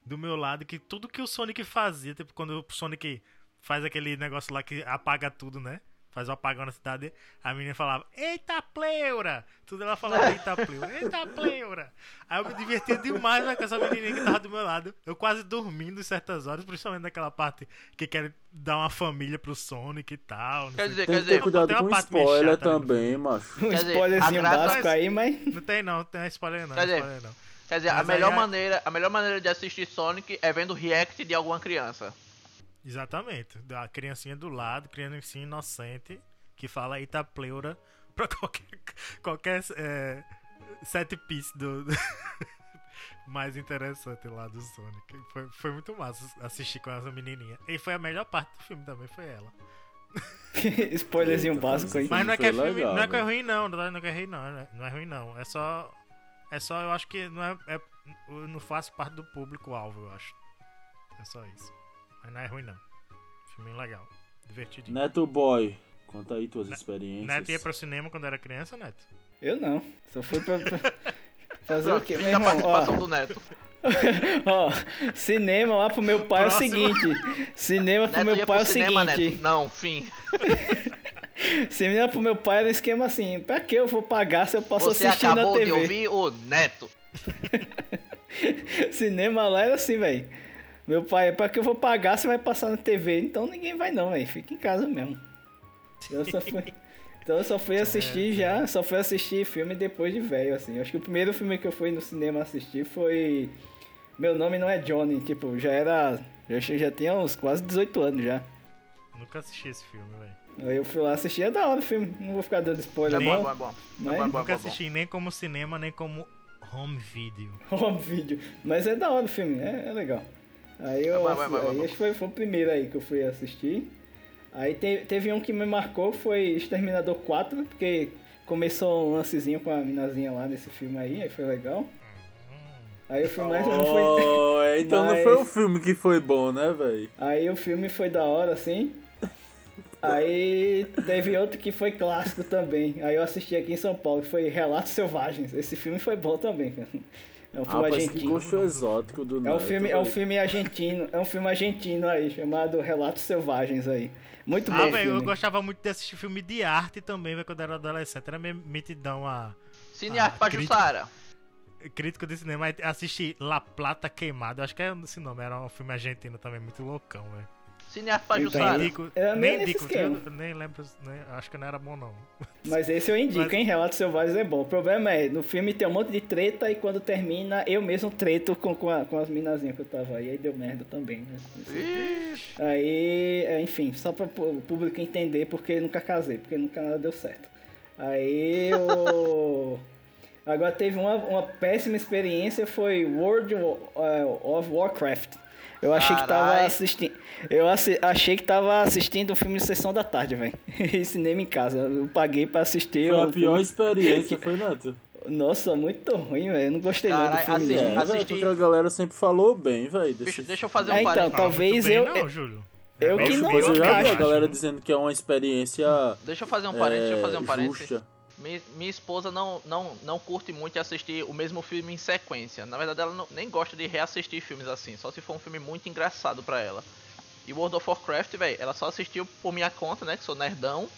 do meu lado, que tudo que o Sonic fazia, tipo, quando o Sonic faz aquele negócio lá que apaga tudo, né? Faz o apagão na cidade, a menina falava, eita pleura! Tudo ela falava, eita pleura, eita pleura! Aí eu me divertia demais né, com essa menininha que tava do meu lado. Eu quase dormindo em certas horas, principalmente naquela parte que quer dar uma família pro Sonic e tal. Quer dizer, o quer dizer, cuidado tem uma com parte meio spoiler chata também, macho. Um spoilerzinho básico aí, mas. Não tem não, não tem spoiler não, Quer dizer, spoiler não. Quer dizer, a melhor, aí- maneira, a melhor maneira de assistir Sonic é vendo react de alguma criança. Exatamente. Da criancinha do lado, criancinha inocente, que fala eita pleura pra *laughs* qualquer, qualquer é, set piece do, do- *laughs* mais interessante lá do Sonic. Foi, foi muito massa assistir com essa menininha. E foi a melhor parte do filme também, foi ela. *laughs* Spoilerzinho básico aí. Mas não é que é filme, legal, não é que é né? ruim não, não é não é que é ruim não, né? não é ruim não. É só é só eu acho que não é, é eu não faço parte do público alvo, eu acho. É só isso. Mas não é ruim não. Filme legal, divertidinho. Neto Boy, conta aí tuas experiências. Neto ia pro cinema quando era criança, Neto? Eu não. Só fui pra. pra- *laughs* Fazer o quê? Meu irmão, participação ó, do Neto. *laughs* ó, cinema lá pro meu pai Próximo. é o seguinte. Cinema pro Neto meu pai é pro o cinema, seguinte. Neto. Não, fim. *laughs* Cinema pro meu pai era um esquema assim. Pra que eu vou pagar se eu posso Você assistir na acabou de TV? ouvir o Neto. *laughs* Cinema lá era assim, velho. Meu pai, pra que eu vou pagar se vai passar na TV? Então ninguém vai não, velho. Fica em casa mesmo. Eu só fui, *laughs* então eu só fui assistir já, só fui assistir filme depois de velho, assim. Acho que o primeiro filme que eu fui no cinema assistir foi Meu Nome Não É Johnny. Tipo, já era... Já, já tinha uns quase 18 anos já. Nunca assisti esse filme, velho. Aí eu fui lá assistir, é da hora o filme. Não vou ficar dando É spoiler bom, é não. bom, é bom. É Mas- bom, é bom, é Nunca bom, é bom. assisti nem como cinema, nem como home video. Home vídeo. Mas é da hora o filme, é, é legal. Aí eu aí acho que foi, foi o primeiro aí que eu fui assistir. Aí te- teve um que me marcou, foi Exterminador 4, porque começou um lancezinho com a minazinha lá nesse filme aí, aí foi legal. Aí o filme mais não foi. Oh, então não Mas- foi o *laughs* filme que foi bom, né, velho? Aí o filme foi da hora, assim. Aí teve outro que foi clássico também. Aí eu assisti aqui em São Paulo, que foi Relatos Selvagens. Esse filme foi bom também, cara. É um filme Rapaz, que argentino. gosto exótico do É um filme, é um filme argentino, é um filme argentino aí, chamado Relatos Selvagens aí. Muito bom. Ah, velho, eu filme. gostava muito de assistir filme de arte também, velho, quando era adolescente. Era meio metidão a Cinearte Ah, pra crítico. Jussara. crítico de cinema. Assisti La Plata Queimada, acho que é esse nome, era um filme argentino também, muito loucão, velho. Pra Então, Nem Jussara. indico, Era nem meio nesse indico, eu nem lembro, nem- acho que não era bom não. Mas esse eu indico, Mas- hein? Relatos Selvagens é bom. O problema é, no filme tem um monte de treta e quando termina, eu mesmo treto com, com, a- com as minazinhas que eu tava aí. Aí deu merda também, né? Ixi. Aí, é, enfim, só pra o público entender porque nunca casei, porque nunca nada deu certo. Aí o. *laughs* Agora teve uma, uma péssima experiência, foi World of Warcraft. Eu achei que tava Carai. assistindo. Eu assi- achei que tava assistindo um filme de sessão da tarde, velho. *laughs* Cinema em casa. Eu paguei pra assistir. Foi a o pior filme. experiência, foi, *laughs* Neto? Nossa, muito ruim, velho. Eu não gostei não do Carai, filme. assim, não. É, assisti- porque a galera sempre falou bem, velho. Deixa, deixa eu fazer um É, então, talvez muito bem, eu- Não, Júlio. eu bem que não Mas eu já vi a galera dizendo que é uma experiência Deixa eu fazer um parênteses, deixa eu fazer um é, parênteses. justa. Mi- Minha esposa não, não, não curte muito assistir o mesmo filme em sequência. Na verdade, ela não- nem gosta de reassistir filmes assim, só se for um filme muito engraçado pra ela. E World of Warcraft, velho, ela só assistiu por minha conta, né, que sou nerdão.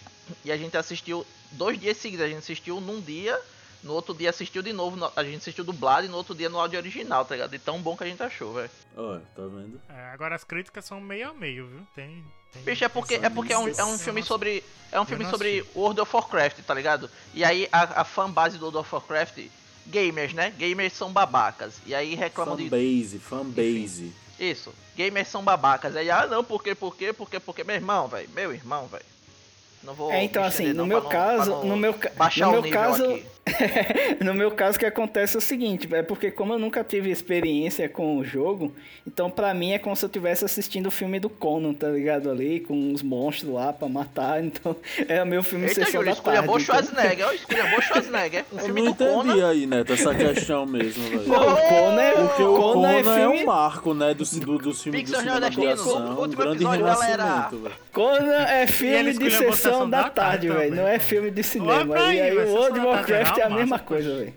E a gente assistiu dois dias seguidos. A gente assistiu num dia, no outro dia assistiu de novo. no- A gente assistiu dublado e no outro dia no áudio original, tá ligado? De tão bom que a gente achou, velho. Olha, tá vendo? É, agora as críticas são meio a meio, viu? Tem. tem Bicho, é porque, é porque é um, é um filme sobre. É um filme sobre. World of Warcraft, tá ligado? E aí a, a fanbase do World of Warcraft, gamers, né? Gamers são babacas. E aí reclamam de. Fanbase, fanbase. Isso, gamers são babacas. Aí, ah não, por quê, por quê, por quê, por quê? Meu irmão, velho. Meu irmão, velho. Não vou. É, então assim, no não, meu não- caso, não no meu, no o meu caso, *laughs* no meu caso o que acontece é o seguinte, é porque como eu nunca tive experiência com o jogo, então pra mim é como se eu estivesse assistindo o filme do Conan, tá ligado ali, com os monstros lá pra matar, *laughs* então é o meu filme Eita, sessão Júlio, da tarde. então- Schwarzenegger. ó, Esculhambou Schwarzenegger. *laughs* Um Eu filme não do Conan. entendi aí, Neto, essa questão mesmo, velho. Não, o Conan é, Porque o Conan Conan é é, filme... um marco, né, do, do, do filme do Pixar cinema de ação, um grande episódio, renascimento, velho. Conan é filme de esculhambou sessão da tarde, velho, não é filme de cinema. pra e aí, aí velho, o World da of Tarde Warcraft é a mesma coisa, velho.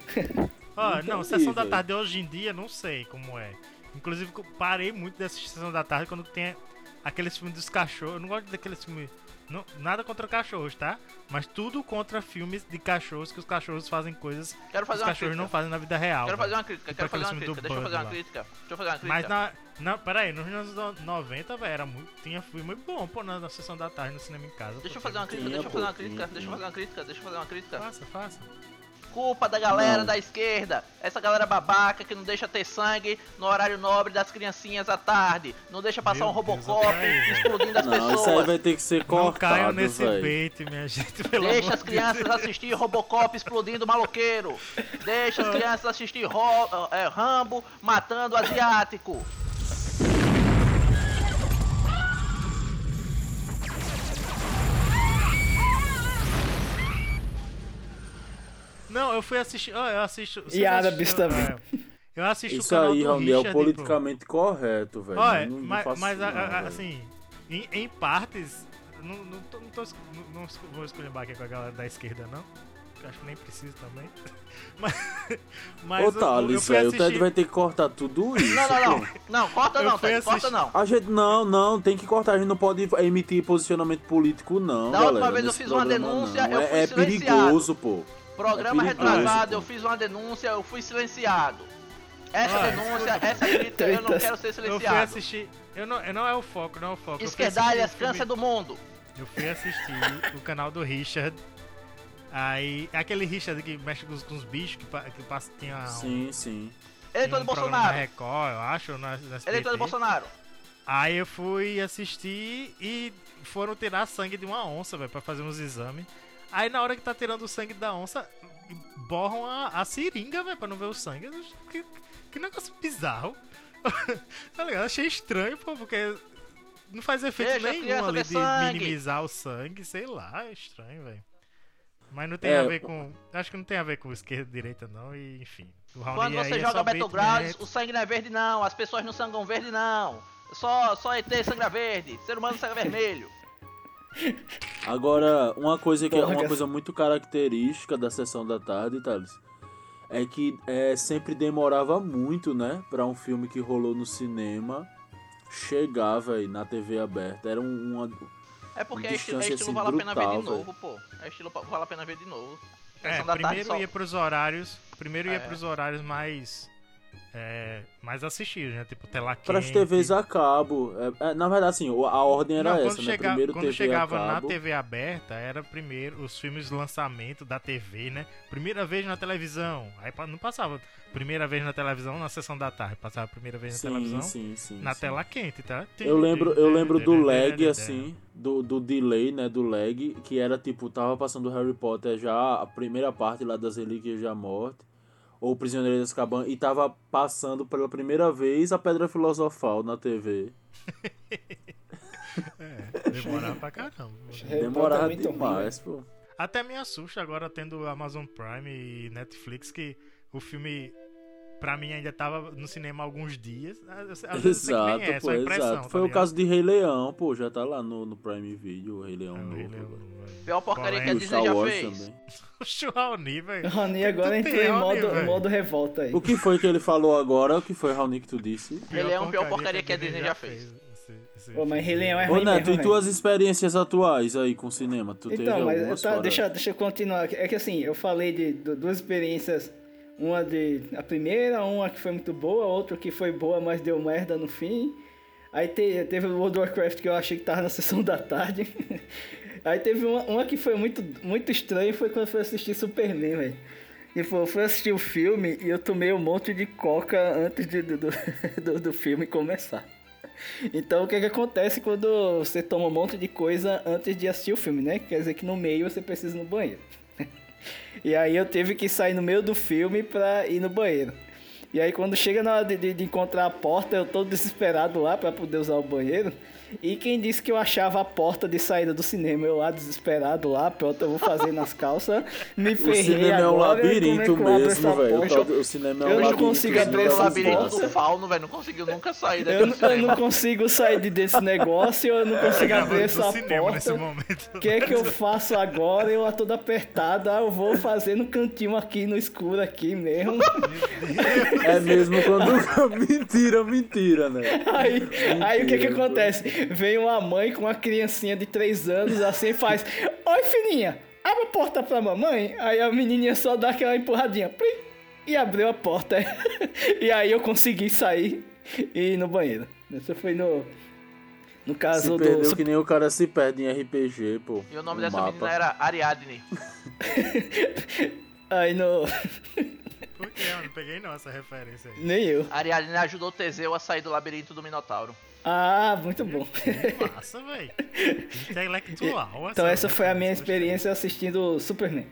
Entendi, não, Sessão da. Tarde hoje em dia, não sei como é. Inclusive, parei muito de assistir Sessão da Tarde quando tem aqueles filmes dos cachorros. Eu não gosto daqueles filmes. Não, nada contra cachorros, tá? Mas tudo contra filmes de cachorros que os cachorros fazem coisas Quero que os uma cachorros crítica. não fazem na vida real. Quero fazer uma crítica, Tipo quero fazer uma crítica. Deixa eu fazer uma crítica. Deixa eu fazer uma crítica. Mas na. Não, peraí, nos anos 90, velho, era muito. Tinha filme muito bom, pô, na, na sessão da tarde no cinema em casa. Deixa eu fazer uma crítica, deixa eu fazer uma crítica, deixa eu fazer uma crítica, deixa eu fazer uma crítica. Faça, faça. Culpa da galera Não. da esquerda, essa galera babaca que não deixa ter sangue no horário nobre das criancinhas à tarde, não deixa passar Meu um Deus, Robocop velho. explodindo as Não, isso aí pessoas. vai ter que ser Não caiam cortado, nesse velho. bait, minha gente, pelo Deixa as crianças assistir Robocop explodindo maloqueiro. Deixa as crianças assistir Ro- é, Rambo matando asiático. Não, eu fui assistir. ó, eu assisto. E vocês árabes assistem- também. é, Eu assisto Isso o canal aí, do Raul, é o Richard, pô. politicamente correto, velho. Olha, Não- não mas, faço mas a- não, a- velho. assim, em, em partes, não, não, tô, não, tô, não, não vou escolher aqui com a galera da esquerda, não. Acho que nem preciso também. *laughs* Mas, mas Ô, Thales, fui velho, o Ted assistir. vai ter que cortar tudo isso. Não, não, não. Não, corta Eu não, Ted, corta assistir- não. A gente, não, não, tem que cortar. A gente não pode emitir posicionamento político, não. Da galera, última vez eu fiz uma denúncia, não. eu fui é, é perigoso, pô. Programa É retrasado, eu fiz uma denúncia, eu fui silenciado. Essa Ah, denúncia, essa crítica, eu não quero ser Eu fui silenciado. assistir. Eu não, eu não é o foco, não é o foco. Esquerdalhas, filme- câncer do mundo. Eu fui assistir o canal do Richard. Aí, aquele Richard que mexe com os, com os bichos, que, que passa, tinha um, Sim, sim. Eleitor um do Bolsonaro. Record, eu acho, na, na SBT. Eleitor do Bolsonaro. Aí eu fui assistir e foram tirar sangue de uma onça, velho, pra fazer uns exames. Aí na hora que tá tirando o sangue da onça, borram a, a seringa, velho, pra não ver o sangue. Que, que negócio bizarro. *laughs* tá ligado? Achei estranho, pô, porque não faz efeito Deixa nenhum ali de sangue. minimizar o sangue, sei lá, é estranho, velho. Mas não tem É, a ver com. Acho que não tem a ver com esquerda e direita, não, e enfim. Quando você é joga Battlegrounds, bait o sangue não é verde não, as pessoas não sangam verde não. Só, só ET sangra verde, ser humano sangra vermelho. Agora, uma coisa que é uma coisa muito característica da sessão da tarde, Thales, é que é, sempre demorava muito, né, pra um filme que rolou no cinema chegar, velho, na TV aberta. Era um, uma É porque é estilo, é estilo assim, vale a pena ver de brutal, novo, pô. É estilo vale a pena ver de novo. É, tarde primeiro só- ia pros horários. Primeiro ia É. pros horários mais. É, mais assistidos, né? Tipo, tela quente. Pras TVs a cabo. É, é, na verdade, assim, a ordem era Não, essa, quando, né? chega- Primeiro quando TV chegava na. TV aberta, era primeiro os filmes de lançamento da TV, né? Primeira vez na televisão. Aí não passava primeira vez na televisão na sessão da tarde. Passava a primeira vez na Sim, televisão sim, sim. na tela quente, tá? Eu lembro, eu lembro do lag, assim, do, do delay, né, do lag, que era tipo, tava passando Harry Potter já, a primeira parte lá das Relíquias da Morte. Ou Prisioneiro de Azkaban e tava passando pela primeira vez a Pedra Filosofal na TV. *laughs* É, demorar pra caramba. *laughs* Demorava é demais, pô. Até me assusta agora tendo Amazon Prime e Netflix que o filme, pra mim, ainda tava no cinema há alguns dias. Nem Exato, é, pô, exato. tá Foi o ligado? caso de Rei Leão, pô, já tá lá no, no Prime Video, o Rei Leão É, o novo. Rei Leão. Pior porcaria que a o. Disney Star já Wars fez. também. *laughs* O Raoni, velho. O Rony agora entrou tem em modo, velho. modo revolta aí. O que foi que ele falou agora? O que foi, Raoni, que tu disse? Rei Leão, pior porcaria que a Disney já fez. Esse- esse Pô, mas Rei Leão é Ô ruim Neto, mesmo, e velho. tuas experiências atuais aí com cinema? Tu teve Então, mas tá, fora? deixa, deixa eu continuar. É que assim, eu falei de, du- duas experiências. Uma de. A primeira, uma que foi muito boa, outra que foi boa, mas deu merda no fim. Aí te- teve o World of Warcraft que eu achei que tava na *laughs* sessão da tarde. Aí teve uma, uma que foi muito, muito estranha, foi quando eu fui assistir Superman, velho. Tipo, eu fui assistir o filme e eu tomei um monte de coca antes de- do, do, *laughs* do, filme começar. Então, o que que acontece quando você toma um monte de coisa antes de assistir o filme, né? Quer dizer que no meio você precisa ir no banheiro. E aí eu tive que sair no meio do filme pra ir no banheiro. E aí quando chega na hora de, de- de encontrar a porta, eu tô desesperado lá pra poder usar o banheiro. E quem disse que eu achava a porta de saída do cinema? Eu lá desesperado lá, pronto, eu vou fazer nas calças. Me O ferrei cinema é um agora, labirinto é que eu abro mesmo, velho. O O cinema é um Eu não labirinto. consigo isso abrir não o essa labirinto do fauno, velho. Não conseguiu nunca sair Eu, daquele não- eu não cinema. consigo sair desse *laughs* negócio, eu não consigo abrir do essa cinema porta. O que é que eu faço agora? Eu lá toda apertada, eu vou fazer no cantinho aqui, no escuro aqui mesmo. É mesmo quando. *laughs* mentira, mentira, né? Aí, aí o que que Mentira, acontece? Vem uma mãe com uma criancinha de 3 anos assim e faz: Oi filhinha, abre a porta pra mamãe. Aí a menininha só dá aquela empurradinha plim, e abriu a porta. *laughs* E aí eu consegui sair e ir no banheiro. Isso foi no. No Se caso perdeu do. que nem o cara se perde em RPG, pô. E o nome No dessa mapa. menina era Ariadne. *laughs* Aí no. Por quê? Eu não peguei não essa referência aí. Nem eu. Ariadne ajudou o Teseu a sair do labirinto do Minotauro. Ah, muito bom. Massa, velho. Intelectual. *laughs* Então essa foi a minha experiência assistindo Superman.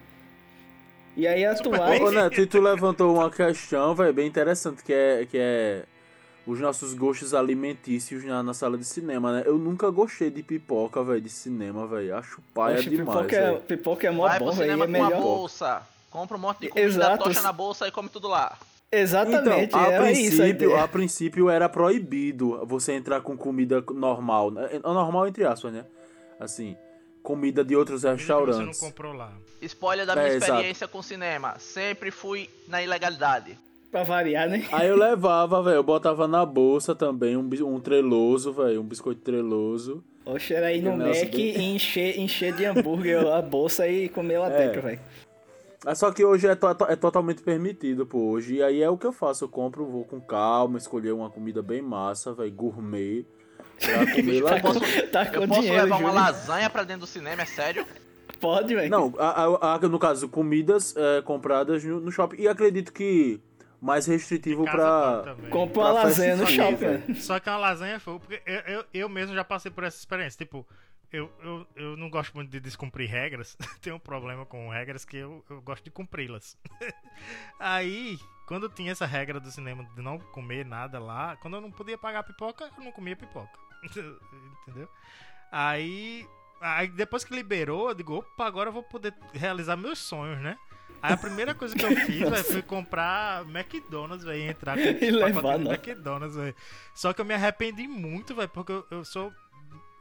E aí atuais. Ô, Neto, e tu levantou uma questão, velho, bem interessante, que é, que é os nossos gostos alimentícios na, na sala de cinema, né? Eu nunca gostei de pipoca, velho, de cinema, velho. Acho paia Poxa, demais, pipoca, é, velho. pipoca é mó Vai bom, velho. cinema É melhor. bolsa. Compra um monte de comida, Exato. tocha na bolsa e come tudo lá. Exatamente, Então, a era isso a princípio, princípio era proibido você entrar com comida normal, né? É Normal entre aspas, né? Assim, comida de outros Você não restaurantes. comprou lá. Spoiler da É, minha exato. experiência com cinema. Sempre fui na ilegalidade. Pra variar, né? Aí eu levava, velho, eu botava na bolsa também um, um treloso, velho, um biscoito treloso. Oxe, era ir no negócio Mac e encher, encher de hambúrguer a bolsa e comer lá *laughs* É. dentro, velho. É só que hoje é, to- é totalmente permitido, pô. Hoje, e aí é o que eu faço. Eu compro, vou com calma, escolher uma comida bem massa, velho, gourmet. Pra *laughs* comer lá Eu posso, *laughs* Tá eu com posso dinheiro, levar uma Júlio. lasanha pra dentro do cinema, é sério? *laughs* Pode, velho. Não, a- a- a- no caso, comidas é, compradas no, no shopping. E acredito que mais restritivo pra. pode também. Compra uma lasanha no shopping, velho. Só que uma lasanha é fogo, porque eu, eu, eu mesmo já passei por essa experiência. Tipo, eu, eu, eu não gosto muito de descumprir regras. *laughs* Tenho um problema com regras que eu, eu gosto de cumpri-las. *laughs* Aí, quando tinha essa regra do cinema de não comer nada lá, quando eu não podia pagar pipoca, eu não comia pipoca. *laughs* Entendeu? Aí, aí depois que liberou, eu digo, opa, agora eu vou poder realizar meus sonhos, né? Aí a primeira coisa que eu fiz véio, foi comprar McDonald's, velho, entrar com E levar, de. McDonald's, velho. Só que eu me arrependi muito, velho, porque eu, eu sou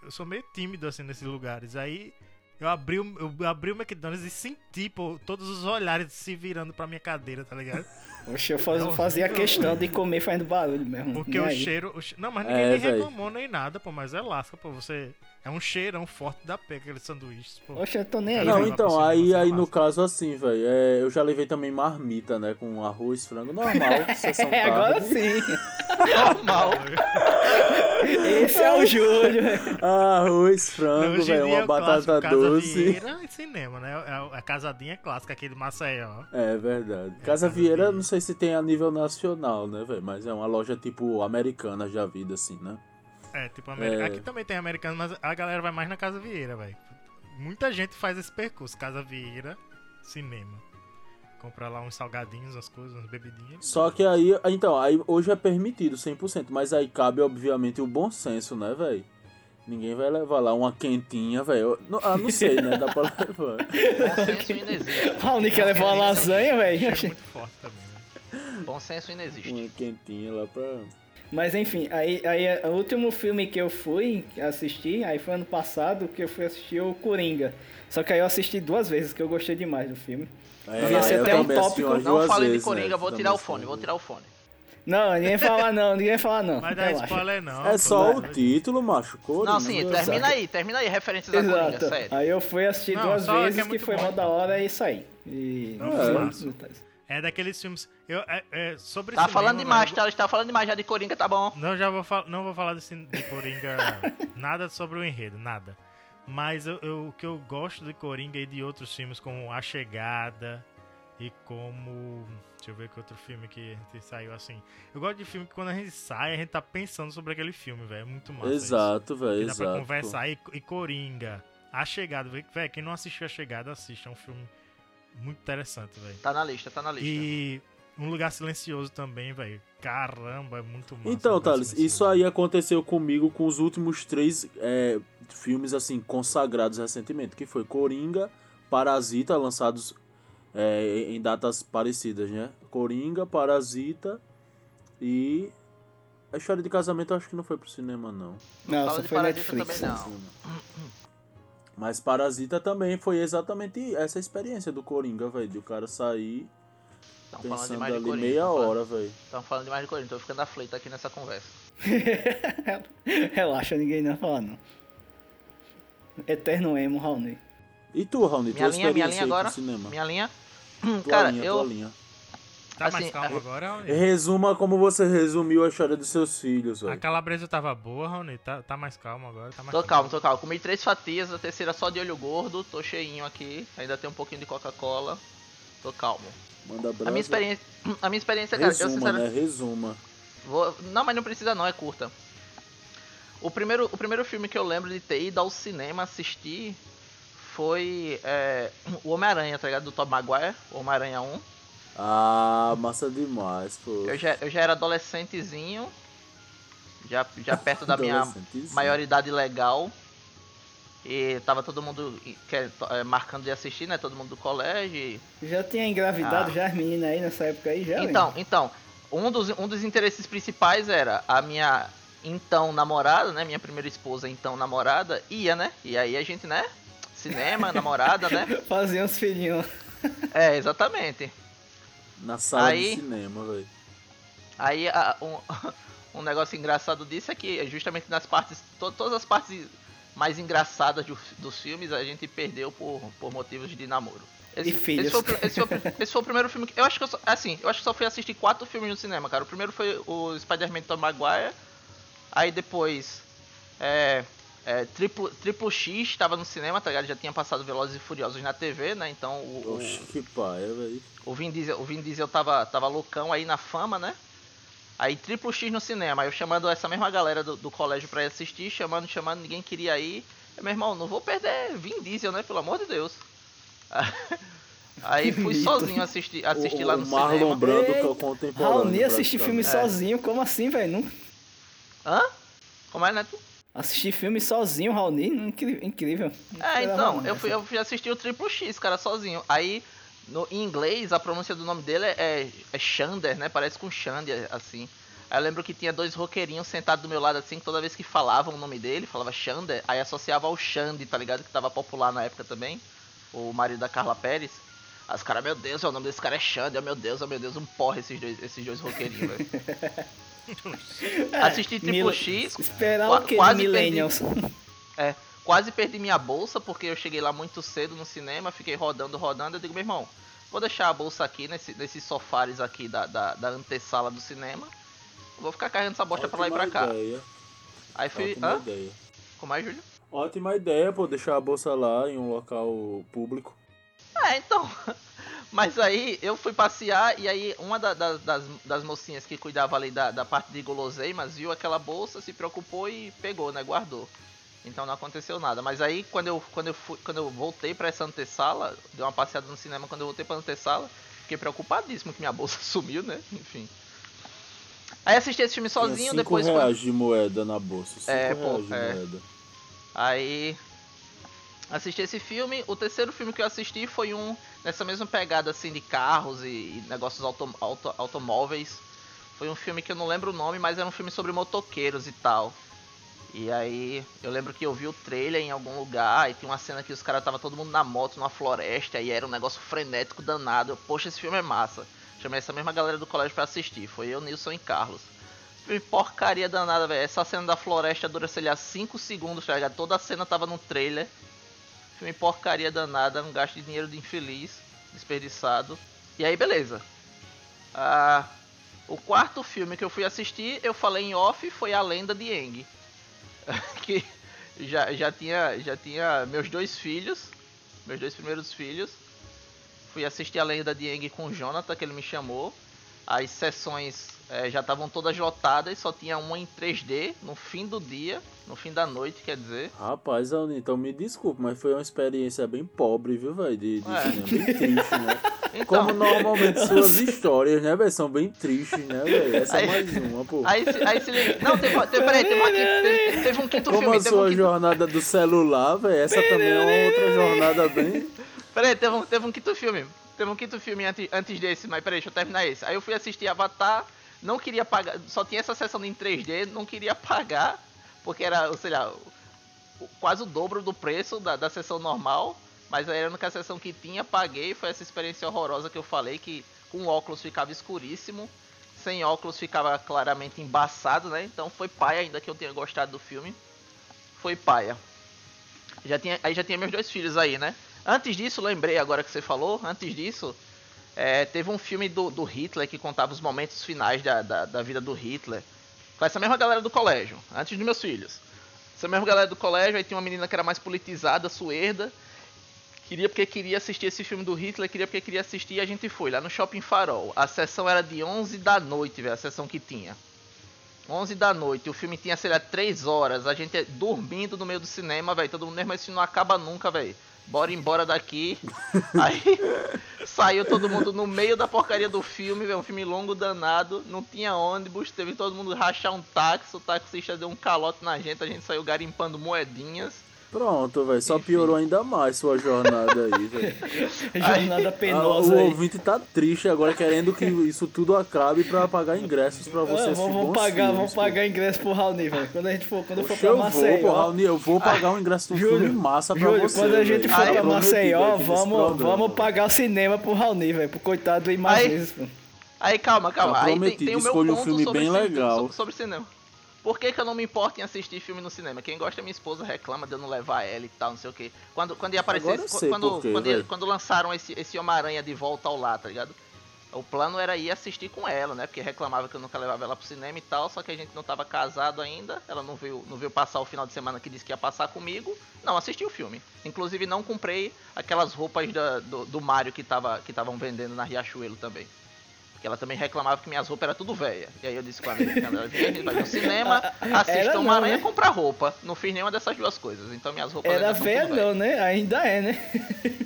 eu sou meio tímido assim nesses lugares. Aí eu abri o, eu abri o McDonald's e senti, pô, todos os olhares se virando pra minha cadeira, tá ligado? *laughs* Oxe, eu faz- É fazia horrível, questão de comer fazendo barulho mesmo. Porque nem o cheiro, o che- Não, mas ninguém É, nem reclamou nem nada, pô, mas é lasca, pô, você é um cheirão forte da pé aqueles sanduíches, pô. Oxe, eu tô nem aí, Não, então, cinema, aí, é aí no caso assim, velho, é, eu já levei também marmita, né, com arroz, frango, normal, *laughs* É, agora tarde. sim. *laughs* Normal. Esse é o Júlio, velho. Arroz, frango, velho, é uma o batata clássico Casa doce. Vieira e cinema, né? É a- a casadinha clássica aqui de Maceió. É verdade. Casa Casa Vieira, Vieira. não sei se tem a nível nacional, né, velho, mas é uma loja tipo americana já vida, assim, né. É, tipo, Ameri- É. aqui também tem americano, mas a galera vai mais na Casa Vieira, velho. Muita gente faz esse percurso, Casa Vieira, cinema. comprar lá uns salgadinhos, umas coisas, umas bebidinhas. Só que aí, então, aí hoje é permitido 100%, mas aí cabe, obviamente, o bom senso, né, velho? Ninguém vai levar lá uma quentinha, velho. Ah, não sei, né? Dá pra *laughs* levar. Bom senso. Raoni quer levar uma lasanha, velho. Cheiro muito forte também? Bom senso inexiste. Uma quentinha lá pra. Mas enfim, aí, aí o último filme que eu fui assistir, aí foi ano passado que eu fui assistir o Coringa. Só que aí eu assisti duas vezes, que eu gostei demais do filme. É, Devia ser até um tópico. Não duas falem de vezes, Coringa, né? vou tirar o fone, vou vezes. tirar o fone. Não, ninguém fala não, ninguém fala não. Vai dar spoiler não. É só o título, macho. Coringa. Não, sim, termina aí, termina aí, referências a Coringa, sério. Aí eu fui assistir Não, duas que é vezes, que, muito foi bom. mó da hora e saí. E Não, fiz é. É daqueles filmes. Eu, é, é, sobre Tá cinema, falando demais, velho, tá? Tá falando demais já de Coringa, tá bom. Não, já vou não vou falar desse, de Coringa, *laughs* nada sobre o enredo, nada. Mas eu, eu- o que eu gosto de Coringa e de outros filmes como A Chegada e como. Deixa eu ver que outro filme que a gente saiu assim. Eu gosto de filme que quando a gente sai, a gente tá pensando sobre aquele filme, velho. É muito massa. Exato, velho. Dá pra Exato. conversar. E, e Coringa. A Chegada, velho. Quem não assistiu A Chegada, assista. É um filme muito interessante, velho. Tá na lista, tá na lista. E Um Lugar Silencioso também, velho. Caramba, é muito massa. Um Então, Lugar Thales, Silencioso. isso aí aconteceu comigo com os últimos três é, filmes assim consagrados recentemente, que foi Coringa, Parasita, lançados é, em datas parecidas, né? Coringa, Parasita e a história de casamento eu acho que não foi pro cinema não. Não, fala só de foi Parasita Netflix. também não. Mas Parasita também foi exatamente essa experiência do Coringa, velho, de o cara sair Tão pensando demais de ali Coringa. meia hora, velho. Tão falando demais de Coringa, tô ficando aflito aqui nessa conversa. *laughs* Relaxa, ninguém não vai falar não. Eterno emo, Raoni. E tu, Raoni, Minha tua linha, minha linha agora. cinema? Minha linha. Tua Cara, linha, eu. tua linha. Tá mais assim, calmo a- agora, Raoni? Resuma como você resumiu a história dos seus filhos, A velho. calabresa tava boa, Raoni? Tá, tá mais calmo agora? Tá mais Tô calmo, tô calmo. Comi três fatias, a terceira só de olho gordo, tô cheinho aqui. Ainda tem um pouquinho de Coca-Cola. Tô calmo. Manda abraço. A minha experiência. *clears throat* A minha experiência, cara, eu Resuma, sinceramente. né? Resuma. Vou... Não, mas não precisa não, é curta. O primeiro, o primeiro filme que eu lembro de ter ido ao cinema assistir foi é, *clears throat* o Homem-Aranha, tá ligado? Do Tom Maguire, o Homem-Aranha 1. Ah, massa demais, pô. Eu já, eu já era adolescentezinho, já, já *laughs* perto da minha maioridade legal. E tava todo mundo quer- é, marcando de assistir, né? Todo mundo do colégio. Já tinha engravidado Ah. já as meninas aí nessa época aí já? Então, então, um dos, um dos interesses principais era a minha então namorada, né? Minha primeira esposa, então namorada, ia, né? E aí a gente, né? Cinema, namorada, né? *laughs* Fazia uns filhinhos. É, exatamente. Na sala Aí- de cinema, velho. Aí a- um, *laughs* um negócio engraçado disso é que justamente nas partes, to- todas as partes mais engraçadas do- dos filmes a gente perdeu por, por motivos de namoro. Esse, E filhos. esse foi, esse, foi, *laughs* esse foi o primeiro filme que. Eu acho que eu só, assim, eu acho que só fui assistir quatro filmes no cinema, cara. O primeiro foi o Spider-Man Tom Maguire. Aí depois. É. é, Triplo, Triplo X tava no cinema, tá ligado? Já tinha passado Velozes e Furiosos na TV, né? Então o, o- Oxe, que paia, velho. o Vin Diesel, o Vin Diesel tava, tava loucão aí na fama, né? Aí triplo X no cinema, eu chamando essa mesma galera do, do colégio pra ir assistir, chamando, chamando, ninguém queria ir. Eu, meu irmão, não vou perder Vin Diesel, né? Pelo amor de Deus. *laughs* Aí fui sozinho assistir, assistir o, lá no o Marlon cinema. Brando Eita, contemporâneo. Raoni assistir filme praticamente. sozinho, como assim, velho? Não... Hã? Como é, Neto? Assistir filme sozinho, Raoni? Incrível. É, então, eu fui, eu fui assistir o Triplo X, cara, sozinho. Aí, no, em inglês, a pronúncia do nome dele é, é Xander, né? Parece com Xander, assim. Aí eu lembro que tinha dois roqueirinhos sentados do meu lado, assim, que toda vez que falavam o nome dele, falava Xander, aí associava ao Xande, tá ligado? Que tava popular na época também, o marido da Carla Pérez. Aí os caras, meu Deus, o nome desse cara é Xander, meu Deus, meu Deus, um porra esses dois, esses dois roqueirinhos, velho. *laughs* Assisti Triplo Mil- X, Esperar o que quase Millennials? é, quase perdi minha bolsa porque eu cheguei lá muito cedo no cinema, fiquei rodando, rodando. Eu digo, meu irmão, vou deixar a bolsa aqui nesse, nesses sofares aqui da, da, da antessala do cinema. Vou ficar carregando essa bosta pra lá e pra cá. Ideia. Aí fui. Ótima Hã? ideia. Como é, Júlio? Ótima ideia, pô, deixar a bolsa lá em um local público. É, então. Mas aí eu fui passear e aí uma da- da- das, das mocinhas que cuidava ali da, da parte de guloseimas viu aquela bolsa, se preocupou e pegou, né? Guardou. Então não aconteceu nada. Mas aí quando eu, quando eu, fui, quando eu voltei pra essa antessala, dei uma passeada no cinema, quando eu voltei pra antessala, fiquei preocupadíssimo que minha bolsa *laughs* sumiu, né? Enfim. Aí assisti esse filme sozinho, Tinha cinco depois reais de moeda na bolsa. Cinco É, pô, reais de é. moeda. Aí assisti esse filme. O terceiro filme que eu assisti foi um nessa mesma pegada assim de carros e, e negócios auto, auto- automóveis. Foi um filme que eu não lembro o nome, mas era um filme sobre motoqueiros e tal. E aí eu lembro que eu vi o trailer em algum lugar e tinha uma cena que os caras tava todo mundo na moto numa floresta e era um negócio frenético danado. Eu, Poxa, esse filme é massa. Chamei essa mesma galera do colégio pra assistir. Foi eu, Nilson e Carlos. Filme porcaria danada, velho. Essa cena da floresta dura, sei lá, 5 segundos, tá ligado? Toda a cena tava no trailer. Filme porcaria danada, um gasto de dinheiro de infeliz, desperdiçado. E aí, beleza. Ah, o quarto filme que eu fui assistir, eu falei em off, foi A Lenda de Aang. *laughs* que já, já, tinha, já tinha meus dois filhos, meus dois primeiros filhos. Fui assistir A Lenda de Aang com o Jonathan, que ele me chamou. As sessões eh, já estavam todas lotadas, só tinha uma em 3D no fim do dia, no fim da noite, quer dizer. Rapaz, então me desculpe, mas foi uma experiência bem pobre, viu, velho? De, de É. cinema, bem triste, né? *laughs* Então, Como normalmente suas histórias, né, velho? São bem tristes, né, velho? Essa é Aí- mais uma, pô. Aí, aí se liga. Não, teve, teve, peraí, teve, uma teve, teve um quinto Como filme. a Teve um sua quinto, jornada do celular, velho, essa também é uma outra jornada bem. peraí, teve um, teve um quinto filme. Teve um quinto filme antes, antes desse, mas peraí, deixa eu terminar esse. Aí eu fui assistir Avatar, não queria pagar, só tinha essa sessão em 3D, não queria pagar, porque era, sei lá, quase o dobro do preço da, da sessão normal. Mas aí era a única sessão que tinha, paguei. Foi essa experiência horrorosa que eu falei, que com óculos ficava escuríssimo. Sem óculos ficava claramente embaçado, né? Então foi paia, ainda que eu tenha gostado do filme. Foi paia. Já tinha, aí já tinha meus dois filhos aí, né? Antes disso, lembrei agora que você falou, antes disso, é, teve um filme do, do Hitler que contava os momentos finais da, da, da vida do Hitler. Com essa mesma galera do colégio, antes dos meus filhos. Essa mesma galera do colégio, aí tinha uma menina que era mais politizada, suerda. Queria porque queria assistir esse filme do Hitler, queria porque queria assistir e a gente foi lá no Shopping Farol. A sessão era de 11 da noite, velho, a sessão que tinha. 11 da noite, o filme tinha, sei lá, 3 horas, a gente dormindo no meio do cinema, velho, todo mundo, mesmo isso não acaba nunca, velho. Bora embora daqui. *laughs* Aí saiu todo mundo no meio da porcaria do filme, velho, um filme longo danado, não tinha ônibus, teve todo mundo rachar um táxi, o taxista deu um calote na gente, a gente saiu garimpando moedinhas. Pronto, velho, só piorou ainda mais sua jornada aí, velho. *laughs* Jornada Ah, penosa o aí. ouvinte tá triste agora, querendo que isso tudo acabe pra pagar ingressos pra você Ah, assistir vamos, vamos pagar, filmes, vamos pô. pagar ingresso pro Raoni, velho. Quando a gente for, quando eu for Poxa, pra eu vou, Maceió. pô, Raoni, eu vou pagar um ingresso do Júlio, filme massa pra Júlio, você. quando a gente for Aí, pra Maceió, vamos, vamos pagar o cinema pro Raoni, velho. Pro coitado do Imagines, pô. Aí calma, calma. Tá aí tem, prometido, tem o meu escolha um ponto filme sobre bem legal. Sobre, sobre cinema. Por que, que eu não me importo em assistir filme no cinema? Quem gosta é minha esposa, reclama de eu não levar ela e tal, não sei o que. Quando, quando ia aparecer. Quando, quê, quando, ia- velho. quando lançaram esse, esse Homem-Aranha de volta ao lar, tá ligado? O plano era ir assistir com ela, né? Porque reclamava que eu nunca levava ela pro cinema e tal, só que a gente não tava casado ainda. Ela não veio, não veio passar o final de semana que disse que ia passar comigo. Não, assisti o filme. Inclusive não comprei aquelas roupas da- do, do Mario que tava que estavam vendendo na Riachuelo também. Porque ela também reclamava que minhas roupas eram tudo velha. E aí eu disse com a amiga que *laughs* ela vinha, a gente vai no cinema, assista uma aranha né? e comprar roupa. Não fiz nenhuma dessas duas coisas. Então minhas roupas Era velha não, né? Ainda é, né?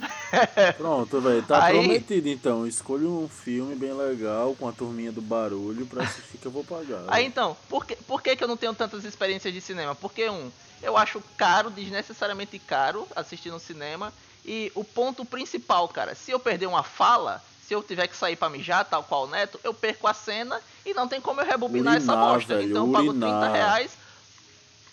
*laughs* Pronto, velho, tá Aí- prometido então. Escolha um filme bem legal com a turminha do barulho pra assistir que eu vou pagar. Aí então, por que, por que, que eu não tenho tantas experiências de cinema? Porque, um, eu acho caro, desnecessariamente caro, assistir no cinema. E o ponto principal, cara, se eu perder uma fala, se eu tiver que sair pra mijar, tal qual o Neto, eu perco a cena e não tem como eu rebobinar essa Urinar, bosta. velho, então eu pago 30 urinar. reais.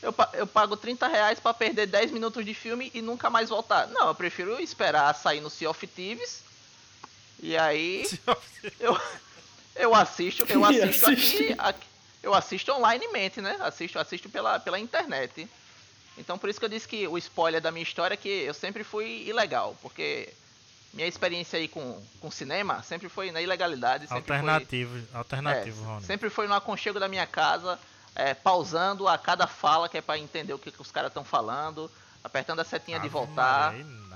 Eu, eu pago 30 reais pra perder 10 minutos de filme e nunca mais voltar. Não, eu prefiro esperar sair no Sea of Thieves. E aí. *laughs* eu, eu assisto, eu *laughs* E assisto aqui, aqui- eu assisto onlinemente, né? Assisto, assisto pela, pela internet. Então por isso que eu disse que o spoiler da minha história é que eu sempre fui ilegal, porque minha experiência aí com, com cinema sempre foi na ilegalidade, sempre foi, Alternativo, alternativo, é, sempre foi no aconchego da minha casa, é, pausando a cada fala que é pra entender o que, que os caras estão falando, apertando a setinha de voltar. Não.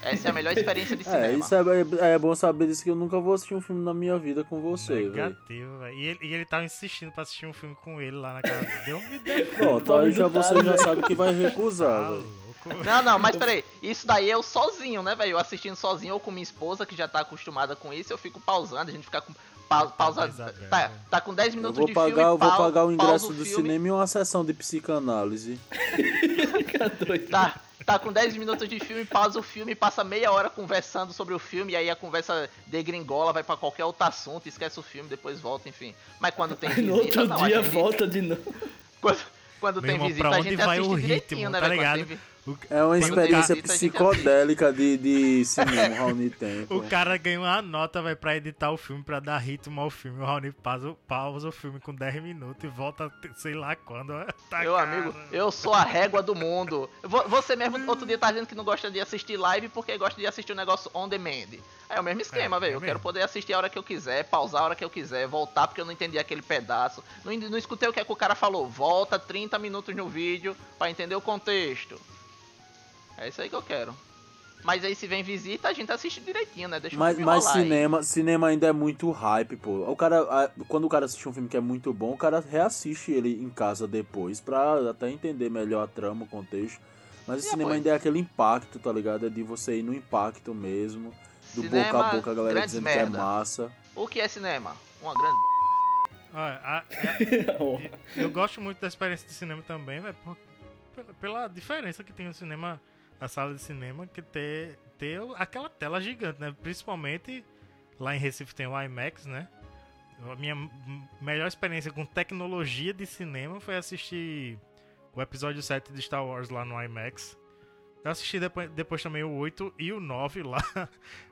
Essa é a melhor experiência de *laughs* cinema. É, isso é, é bom saber disso que eu nunca vou assistir um filme na minha vida com você. Negativo, velho. E ele, e ele tava insistindo pra assistir um filme com ele lá na casa dele. Me deu Pronto, aí *laughs* já você já sabe que vai recusar, Tá velho. Não, não, mas *laughs* peraí. Isso daí é eu sozinho, né, velho? Eu assistindo sozinho ou com minha esposa, que já tá acostumada com isso, eu fico pausando, a gente fica com. Pa, pausa. Isabel, Tá, tá com 10 Eu minutos vou de pagar, filme. eu vou pagar o pausa ingresso do filme, cinema e uma sessão de psicanálise. Fica *laughs* doido. Tá, tá com 10 minutos de filme, pausa o filme, passa meia hora conversando sobre o filme, e aí a conversa degringola, vai pra qualquer outro assunto, esquece o filme, depois volta, enfim. Mas quando tem *laughs* visita, no outro não, a dia gente- volta de novo. Quando, quando Meu tem irmão, visita, pra a onde gente vai assiste o direitinho, ritmo, né, tá velho? Quando ligado? tem É uma experiência visita, a gente psicodélica de, de cinema, Raoni tem. pô. o cara ganha uma nota, vai pra editar o filme, pra dar ritmo ao filme. O Raoni pausa, pausa o filme com 10 minutos e volta, sei lá quando. *laughs* Tá Meu cara. amigo, eu sou a régua do mundo. Vo- Você mesmo, outro dia, tá dizendo que não gosta de assistir live porque gosta de assistir o negócio on demand. É o mesmo esquema, É, velho. é eu quero poder assistir a hora que eu quiser, pausar a hora que eu quiser, voltar porque eu não entendi aquele pedaço. Não, não escutei o que, é que o cara falou. Volta 30 minutos no vídeo pra entender o contexto. É isso aí que eu quero. Mas aí se vem visita, a gente assiste direitinho, né? Deixa o Mas, filme mas rolar aí. cinema, cinema ainda é muito hype, pô. O cara, a- quando o cara assiste um filme que é muito bom, o cara reassiste ele em casa depois pra até entender melhor a trama, o contexto. Mas o E cinema ainda é aquele impacto, tá ligado? É de você ir no impacto mesmo, do Cinema, boca a boca, a galera dizendo merda. que é massa. O que é cinema? Uma grande. Olha, a- a- *laughs* eu gosto muito da experiência de cinema também, velho, pela diferença que tem no cinema, na sala de cinema, que ter, ter aquela tela gigante, né? Principalmente lá em Recife tem o IMAX, né? A minha melhor experiência com tecnologia de cinema foi assistir o episódio 7 de Star Wars lá no IMAX. Eu assisti depois, depois também o 8 e o 9 lá. *laughs*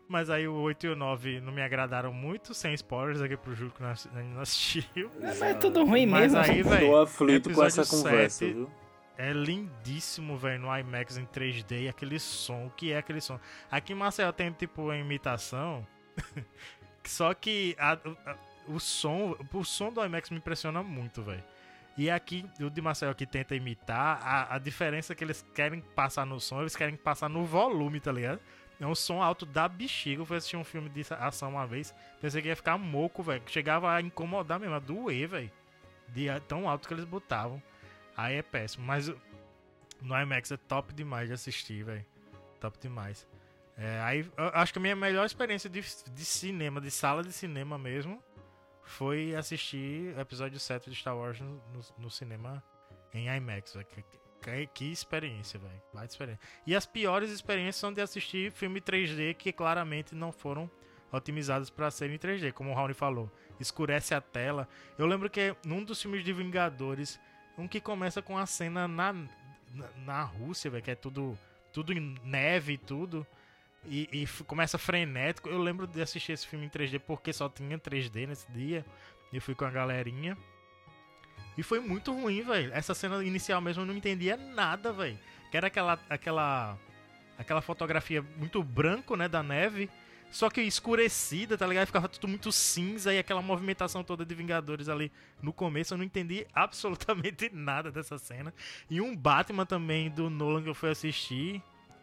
Mas aí o 8 e o 9 não me agradaram muito, sem spoilers aqui pro Júlio que não *laughs* assistiu. É, mas é tudo ruim Mas mesmo. aí, velho, Tô aflito com essa conversa, viu? É lindíssimo, velho, no IMAX em 3D, e aquele som, o que é aquele som? Aqui em Marcel tem, tipo, a imitação, *laughs* só que a- a- o som, o som do IMAX me impressiona muito, velho. E aqui, o de Marcel que tenta imitar, a, a diferença que eles querem passar no som, eles querem passar no volume, tá ligado? É um som alto da bexiga. Eu fui assistir um filme de ação uma vez, pensei que ia ficar moco, velho. Chegava a incomodar mesmo, a doer, velho. De tão alto que eles botavam. Aí é péssimo. Mas no IMAX é top demais de assistir, velho. Top demais. É, aí acho que a minha melhor experiência de, de cinema, de sala de cinema mesmo, foi assistir o episódio 7 de Star Wars no, no- cinema em IMAX. Que, que, que experiência, velho. Baita experiência. E as piores experiências são de assistir filme 3D que claramente não foram otimizados para serem 3D, como o Raoni falou. Escurece a tela. Eu lembro que num dos filmes de Vingadores, um que começa com a cena na, na, na Rússia, velho, que é tudo, tudo em neve e tudo. E, e começa frenético. Eu lembro de assistir esse filme em 3D porque só tinha 3D nesse dia. Eu fui com a galerinha. E foi muito ruim, velho. Essa cena inicial mesmo eu não entendia nada, velho. Que era aquela, aquela, aquela fotografia muito branco, né, da neve. Só que escurecida, tá ligado? Ficava tudo muito cinza e aquela movimentação toda de Vingadores ali no começo. Eu não entendi *laughs* absolutamente nada dessa cena. E um Batman também do Nolan que eu fui assistir.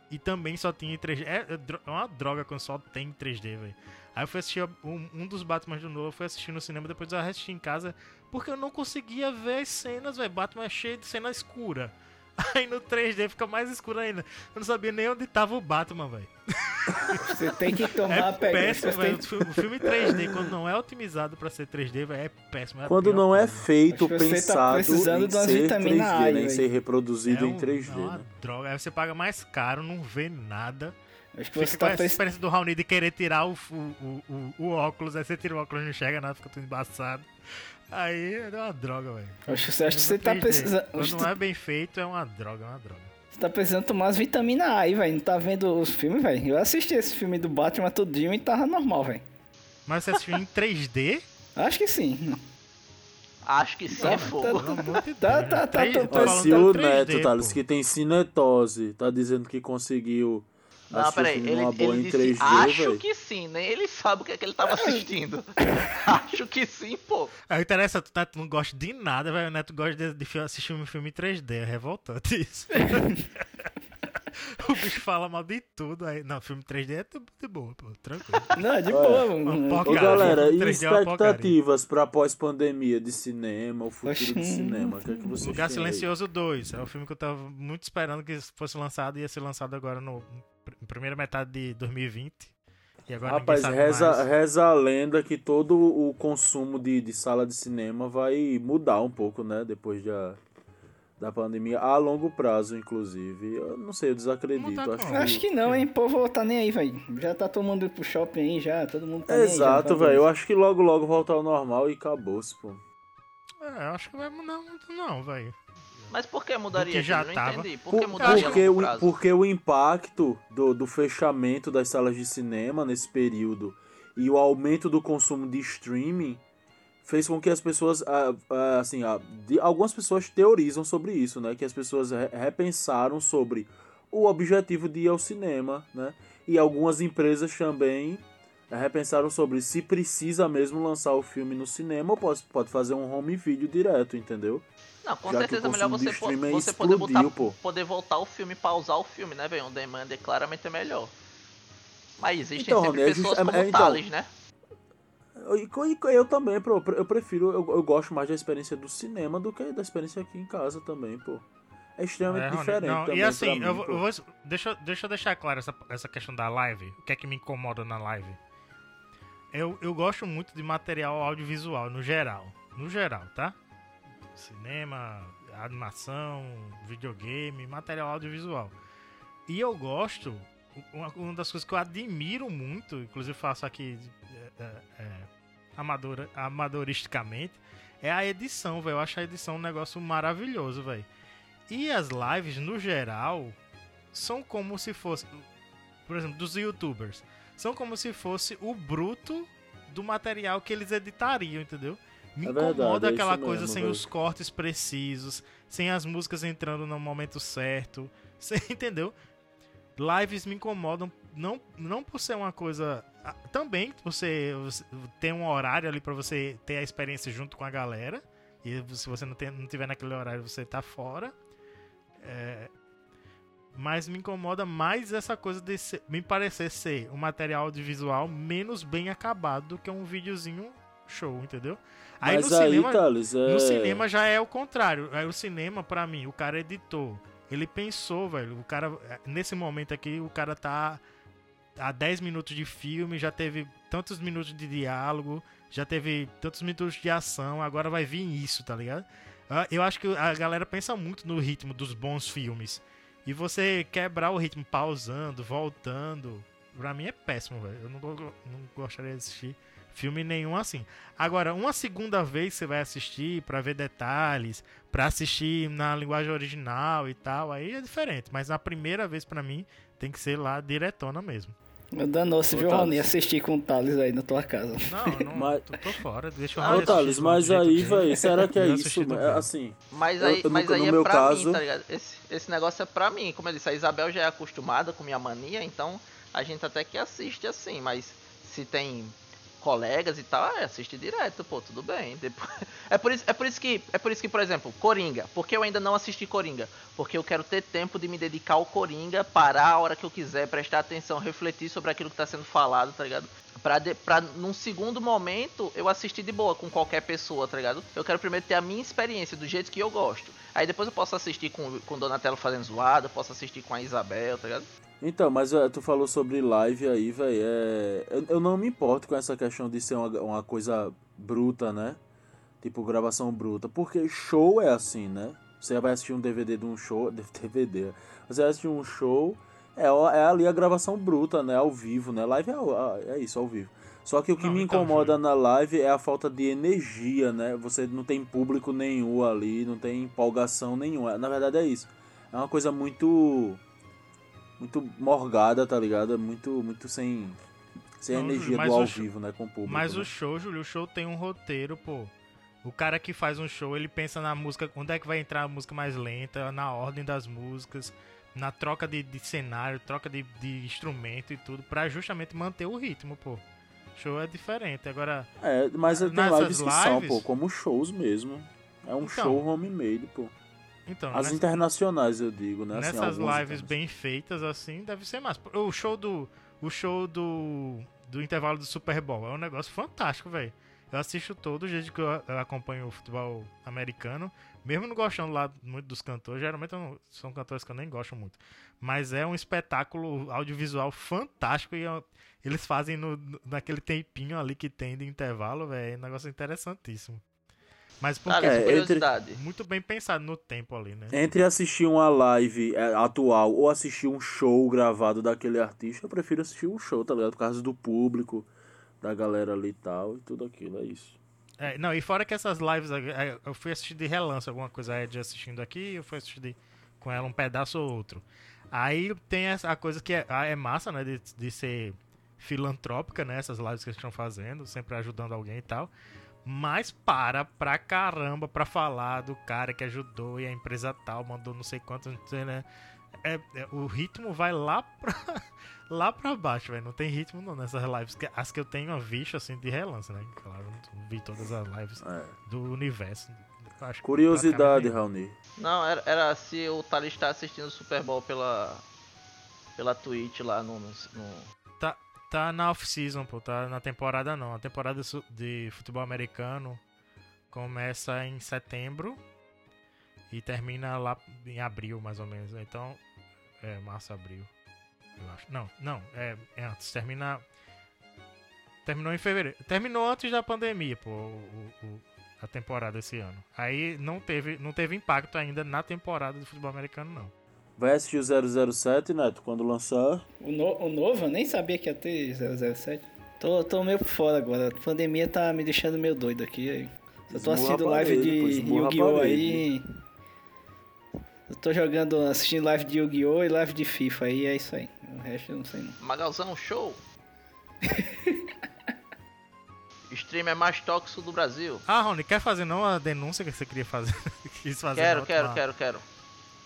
E também só tinha em 3D. É, é é uma droga quando só tem em 3D, velho. Aí eu fui assistir um, um dos Batman do Nolan, eu fui assistir no cinema, depois eu assisti em casa, porque eu não conseguia ver as cenas, velho. Batman é cheio de cena escura. *laughs* Aí no 3D fica mais escuro ainda. Eu não sabia nem onde tava o Batman, velho. Você tem que tomar *laughs* É a péssimo, velho. tem... O fi- O filme 3D, quando não é otimizado pra ser 3D, velho, é péssimo. é a Quando pior não é feito, tá pensado precisando em ser vitamina 3D, A né? Em ser reproduzido é em um- 3D, é uma né? droga. Aí você paga mais caro, não vê nada. Acho que Fica você com tá essa pensando. experiência do Raoni de querer tirar o, o, o, o- o óculos, aí você tira o óculos e não enxerga nada, fica tudo embaçado. Aí é uma droga, velho. Acho que você acha que você tá 3D. precisando. acho Quando não é bem feito, é uma droga, é uma droga. Você tá precisando tomar as vitaminas A aí, velho. Não tá vendo os filmes, velho? Eu assisti esse filme do Batman tudinho e tava normal, velho. Mas você assistiu em 3D? Acho que sim. Acho que sim, Tá, é fogo. Pelo amor de Deus. Tá, né? tá, tá, Três- tô tô Ó, falando se de o 3D, Neto, Thales, pô. que tem cinetose, tá dizendo que conseguiu Não, assistir o peraí, filme ele, numa boa ele em disse, 3D, acho velho. que sim, nem ele sabe o que é que ele tava *laughs* assistindo. *laughs* acho que sim, pô. Aí interessa, tu, Neto não gosta de nada, velho. O Neto gosta de, de assistir um filme em 3D, é revoltante isso. *laughs* o bicho fala mal de tudo. Aí, não, filme 3D é tudo de boa, pô. Tranquilo. Não, de Olha, boa, mano. Ô galera, e 3D é expectativas pra pós-pandemia de cinema, o futuro Oxi. do cinema? O que é que vocês Lugar têm aí? Silencioso 2. É o filme que eu tava muito esperando que fosse lançado. Ia ser lançado agora no primeira metade de 2020. E agora Rapaz, reza, mais. reza a lenda que todo o consumo de, de sala de cinema vai mudar um pouco, né? Depois da, da pandemia, a longo prazo, inclusive. Eu não sei, eu desacredito. Mudar Acho? Eu Acho que não, hein? O povo tá nem aí, velho. Já tá todo mundo indo pro shopping aí, já. Todo mundo tá Exato, tá velho. Eu acho que logo, logo voltar ao normal e acabou-se, pô. É, eu acho que vai mudar muito, não, velho. Mas por que mudaria? Que já tava. entendi. Por Por- que mudaria porque, o, porque o impacto do, do fechamento das salas de cinema nesse período e o aumento do consumo de streaming fez com que as pessoas, ah, ah, assim, ah, de- algumas pessoas teorizam sobre isso, né? Que as pessoas re- repensaram sobre o objetivo de ir ao cinema, né? E algumas empresas também repensaram sobre se precisa mesmo lançar o filme no cinema ou pode, pode fazer um home video direto, entendeu? Não, com Já certeza é melhor você, po- você poder, botar, pô. poder voltar o filme, pausar o filme, né, velho? Um demand é claramente melhor. Mas existem Então, sempre pessoas just- é- como é, então, Thales, né? Eu, e- eu também, pô, eu prefiro, eu, eu gosto mais da experiência do cinema do que da experiência aqui em casa também, pô. É extremamente É, diferente não, também E assim, mim, eu, vou- eu vou, deixa, eu- deixa eu deixar claro essa, essa questão da live. O que é que me incomoda na live? Eu, eu gosto muito de material audiovisual, no geral. No geral, tá? Cinema, animação, videogame, material audiovisual. E eu gosto, uma, uma das coisas que eu admiro muito, inclusive faço aqui é, é, é, amadora, amadoristicamente, é a edição, velho. Eu acho a edição um negócio maravilhoso, velho. E as lives, no geral, são como se fosse, por exemplo, dos youtubers, são como se fosse o bruto do material que eles editariam, entendeu? Me É incomoda verdade, é aquela isso coisa mesmo, sem velho. os cortes precisos, sem as músicas entrando no momento certo, *laughs* você entendeu? Lives me incomodam não, não por ser uma coisa. ah, Também ser, você ter um horário ali pra você ter a experiência junto com a galera. E se você não, tem, não tiver naquele horário, você tá fora. É, mas me incomoda mais essa coisa de ser- me parecer ser um material audiovisual menos bem acabado do que um videozinho show, entendeu? Aí Mas no aí, cinema, Thales, é... no cinema já é o contrário. Aí o cinema, pra mim, o cara editou. Ele pensou, velho. O cara, nesse momento aqui, o cara tá há 10 minutos de filme, já teve tantos minutos de diálogo, já teve tantos minutos de ação, agora vai vir isso, tá ligado? Ah, Eu acho que a galera pensa muito no ritmo dos bons filmes. E você quebrar o ritmo pausando, voltando, pra mim é péssimo, velho. Eu não, não gostaria de assistir filme nenhum assim. Agora, uma segunda vez você vai assistir pra ver detalhes, pra assistir na linguagem original e tal, aí é diferente. Mas na primeira vez pra mim tem que ser lá diretona mesmo. Danou-se, viu. Rony? Assistir com o Thales aí na tua casa. Não, *laughs* eu não Mas- tô, tô fora. Deixa eu Ah, Ô, Thales, mas aí, que- velho, será que é Eu isso? É, assim, Mas Eu- aí, eu mas no- aí no é meu pra caso- mim, tá ligado? Esse, esse negócio é pra mim. Como eu disse, a Isabel já é acostumada com minha mania, então a gente até que assiste assim, mas se tem colegas e tal, é, assiste direto, pô, tudo bem. Depois... *laughs* É, por isso, é, por isso que, é por isso que, por exemplo, Coringa. Por que eu ainda não assisti Coringa? Porque eu quero ter tempo de me dedicar ao Coringa, parar a hora que eu quiser, prestar atenção, refletir sobre aquilo que tá sendo falado, tá ligado? Pra, de, pra num segundo momento eu assistir de boa com qualquer pessoa, tá ligado? Eu quero primeiro ter a minha experiência do jeito que eu gosto. Aí depois eu posso assistir com, com Donatello fazendo zoada, posso assistir com a Isabel, tá ligado? Então, mas é, tu falou sobre live aí, velho. É... Eu, eu não me importo com essa questão de ser uma, uma coisa bruta, né? Tipo, gravação bruta. Porque show é assim, né? Você vai assistir um DVD de um show. *laughs* DVD. Você vai assistir um show. É, é ali a gravação bruta, né? Ao vivo, né? Live é, ao- é isso, ao vivo. Só que o que Não, me então, incomoda Júlio. na live é a falta de energia, né? Você não tem público nenhum ali, não tem empolgação nenhuma. Na verdade é isso. É uma coisa muito muito morgada, tá ligado? É muito, muito sem, sem Não, energia do ao show- vivo, né? Com o público. Mas né? o show, Júlio, o show tem um roteiro, pô. O cara que faz um show, ele pensa na música, onde é que vai entrar a música mais lenta, na ordem das músicas, na troca de, de cenário, troca de, de instrumento e tudo, pra justamente manter o ritmo, pô. Show é diferente. Agora, É, mas tem lives que são, pô, como shows mesmo. É um Então. show homemade, pô. Então, As nessa- internacionais, eu digo, né? Assim, nessas algumas lives bem feitas assim, deve ser massa. O show do o show do do intervalo do Super Bowl é um negócio fantástico, velho. Eu assisto todo desde que eu, eu acompanho o futebol americano, mesmo não gostando lá muito dos cantores, geralmente eu não- são cantores que eu nem gosto muito. Mas é um espetáculo audiovisual fantástico e ó, eles fazem no- naquele tempinho ali que tem de intervalo, velho, é um negócio interessantíssimo. Mas porque Thales, É, entre- curiosidade. muito bem pensado no tempo ali, né? Entre assistir uma live é, atual ou assistir um show gravado daquele artista, eu prefiro assistir um show, tá ligado? Por causa do público, da galera ali e tal, e tudo aquilo, é isso. É, não, e fora que essas lives, é, eu fui assistir de relance alguma coisa, a Ed assistindo aqui, eu fui assistir de- com ela um pedaço ou outro. Aí tem essa a coisa que é, ah, é massa, né, de, de ser filantrópica, né, essas lives que eles estão fazendo, sempre ajudando alguém e tal. Mas para pra caramba pra falar do cara que ajudou e a empresa tal mandou não sei quanto, não sei, né? É, é, o ritmo vai lá pra, *laughs* lá pra baixo, velho. Não tem ritmo não nessas lives. que- As que eu tenho visto, assim, de relance, né? Claro, não vi todas as lives É. do universo. Acho Curiosidade, Raoni. Não, era, era se o Thales tá assistindo o Super Bowl pela, pela Twitch lá no. no, no- Tá, na off-season, pô. Tá na temporada não. A temporada de futebol americano começa em setembro e termina lá em abril, mais ou menos. Então, é março, abril. Eu acho. Não, não. É, é antes. Termina... Terminou em fevereiro. Terminou antes da pandemia, pô. o- o- a temporada esse ano. Aí não teve, não teve impacto ainda na temporada do futebol americano, não. Vai assistir o 007, Neto, quando lançar. O, no- o novo, eu nem sabia que ia ter 007. Tô, tô meio por fora agora. A pandemia tá me deixando meio doido aqui. aí. Eu tô assistindo live de Yu-Gi-Oh! aí. Eu tô jogando, assistindo live de Yu-Gi-Oh! e live de FIFA aí, é isso aí. O resto eu não sei não. Magalzão Show. *laughs* Streamer mais tóxico do Brasil. Ah, Rony, quer fazer não a denúncia que você queria fazer? *laughs* Quis fazer Quero, quero, última- quero, quero.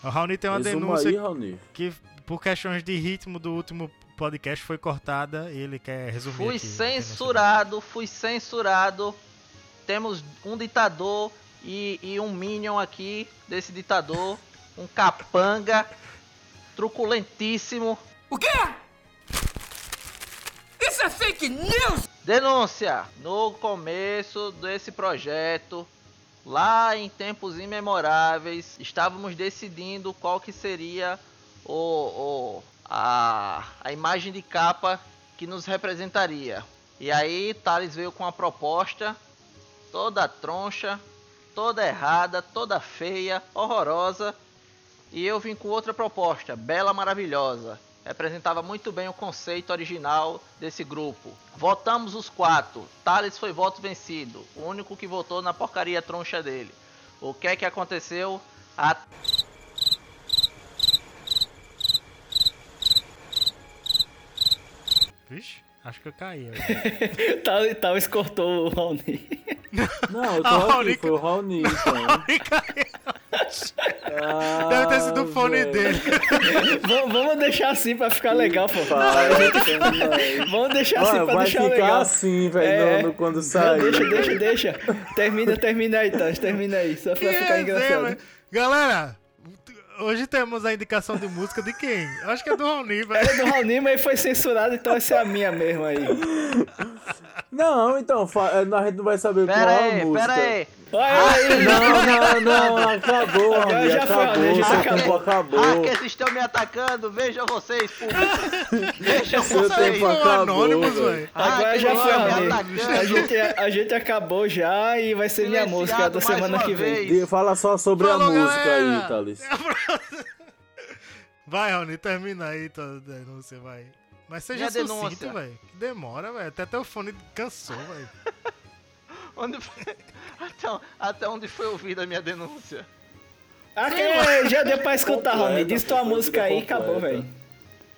O Raoni tem uma Resuma denúncia aí, Raoni. que, por questões de ritmo do último podcast, foi cortada e ele quer resumir. Fui aqui censurado, fui censurado. Temos um ditador e, e um minion aqui desse ditador. Um *laughs* capanga truculentíssimo. O quê? Isso é fake news! Denúncia! No começo desse projeto, lá em tempos imemoráveis, estávamos decidindo qual que seria o, o- a, a imagem de capa que nos representaria. E aí Thales veio com uma proposta toda troncha, toda errada, toda feia, horrorosa. E eu vim com outra proposta, bela, maravilhosa. Representava muito bem o conceito original desse grupo. Votamos os quatro. Thales foi voto vencido. O único que votou na porcaria troncha dele. O que é que aconteceu? A Vixe, acho que eu caí. *laughs* Tal, Talvez cortou o Raoni. *laughs* Não, eu tô Ah, aqui, Raoni- foi o Raoni, *laughs* então. Ah, Deve ter sido o fone velho. dele. vamos, vamos deixar assim pra ficar legal, pô. Vai, vai. Vamos deixar assim pra vai deixar ficar legal. assim, velho, É. no- no- quando Não, sair. deixa, deixa, deixa. Termina, termina aí, Tans. Termina aí. Só pra ficar engraçado. Galera, hoje temos a indicação de música de quem? Acho que é do Raoni, velho. Era do Raoni, mas foi censurado, então essa é a minha mesmo aí. *laughs* Não, então, é, a gente não vai saber qual Pera é a aí, música. pera aí. Olha aí, Não, não, não, acabou, Agora Raoni, já foi, acabou, já seu acabou. tempo acabou. Hackers estão me atacando. Vejam vocês, público. Vejam Seu vocês. tempo São acabou, anônimos, velho. Agora já estão foi, me Raoni. atacando. A gente, a gente acabou já e vai ser minha música da semana que vem. vez. De- Fala só sobre Falou, a música galera. aí, Thales. *laughs* Vai, Raoni, termina aí tua denúncia, vai. Mas seja Minha sucinto, denúncia. velho. Que demora, velho. Até teu fone cansou, velho. *laughs* Onde foi- até, até onde foi ouvida a minha denúncia? Ah, que é, já deu pra escutar, Raoni. Diz tua música aí e acabou, velho.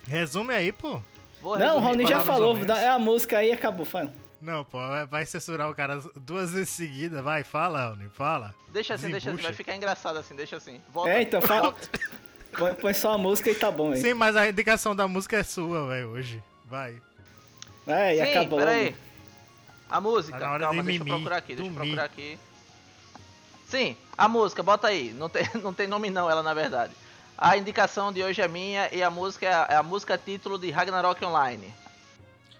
Resume aí, pô. Vou Não, o Raoni já falou. É a música aí e acabou, fala. Não, pô, vai- vai censurar o cara duas vezes seguidas. Vai, fala, Raoni, fala. Deixa assim, deixa assim, Desembucha. vai ficar engraçado assim, deixa assim. Volta, É, então fala. Põe, põe só a música e tá bom aí. Sim, mas a indicação da música é sua, velho, hoje. Vai. É, e Sim, acabou. pera aí. logo. A música, Tá na hora calma, de deixa eu mimir, procurar aqui, deixa eu procurar aqui. Sim, a música, bota aí. Não tem, *laughs* não tem nome não, ela na verdade. A indicação de hoje é minha e a música é a, é a música título de Ragnarok Online.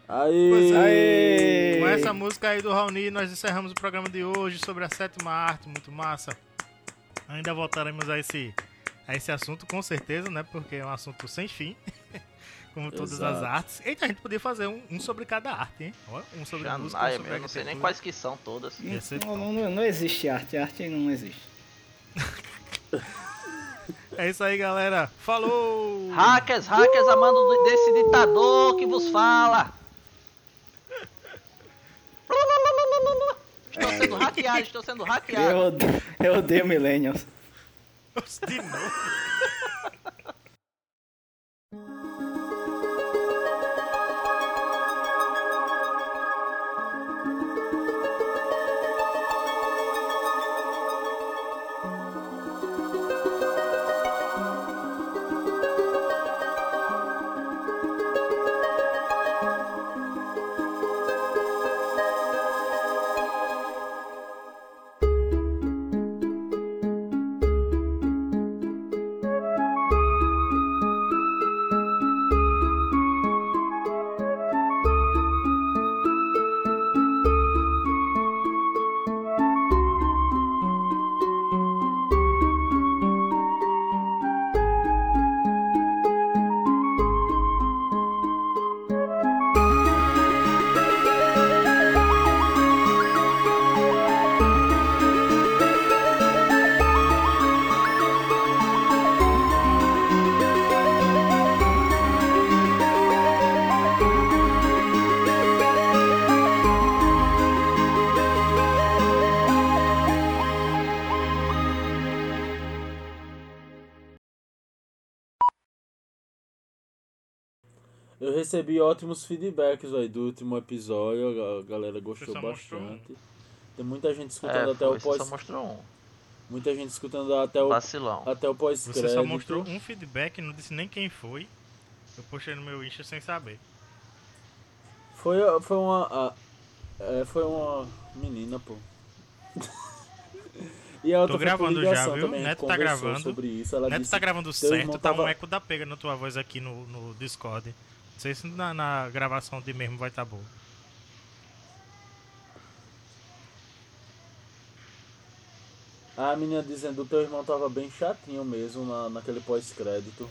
Aí! Aê! Com essa música aí do Raoni, nós encerramos o programa de hoje sobre a sétima arte, muito massa. Ainda voltaremos a esse, a esse assunto, com certeza, né? Porque é um assunto sem fim, *laughs* como todas as Exato. artes. Eita, a gente podia fazer um, um sobre cada arte, hein? Um sobre Já, música, um ah, eu, sobre eu não sei nem quais que são todas. Não, não, não, não existe arte, arte não existe. *laughs* É isso aí, galera. Falou! Hackers, hackers, amando desse ditador que vos fala. *laughs* Estou sendo hackeado, estou sendo hackeado. Eu, odeio- eu odeio Millennials. De novo. *laughs* recebi ótimos feedbacks aí do último episódio, a galera gostou bastante. Tem muita gente É, escutando até foi, o você pós. só mostrou um. Muita gente escutando até o, Vacilão. até o Você pós-crédito. só mostrou um feedback, não disse nem quem foi. Eu postei no meu Insta sem saber. Foi, foi uma. a- é, foi uma menina, pô. *laughs* e a outra Tô gravando já, viu? também, Neto tá gravando. Sobre isso. Ela Neto disse, tá gravando "Teu irmão certo, tá tava- um eco da pega na tua voz aqui no, no Discord. Não sei se na, na gravação de mesmo vai tá boa. A menina dizendo o teu irmão tava bem chatinho mesmo na, naquele pós-crédito.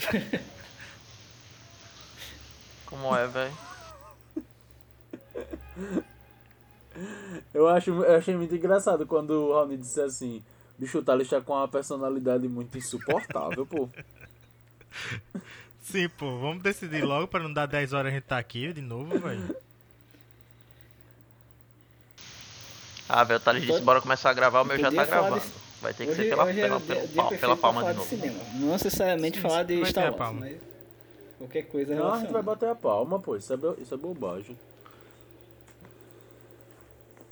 *laughs* Como é, velho? Eu, acho, eu achei muito engraçado quando o Raoni disse assim: Bicho, o Thales tá com uma personalidade muito insuportável, pô. *laughs* Sim, pô, vamos decidir logo pra não dar 10 horas a gente tá aqui de novo, velho. Ah, velho, Thales disse, bora começar a gravar, o meu já tá gravando. Vai ter que Hoje, ser pela, hoje pela, é pela, pela pra palma de de novo. cinema. Não necessariamente Sim, falar de vai Star ter a Wars, mas qualquer coisa Não, a gente vai bater a palma, pô. Isso é, isso é bobagem.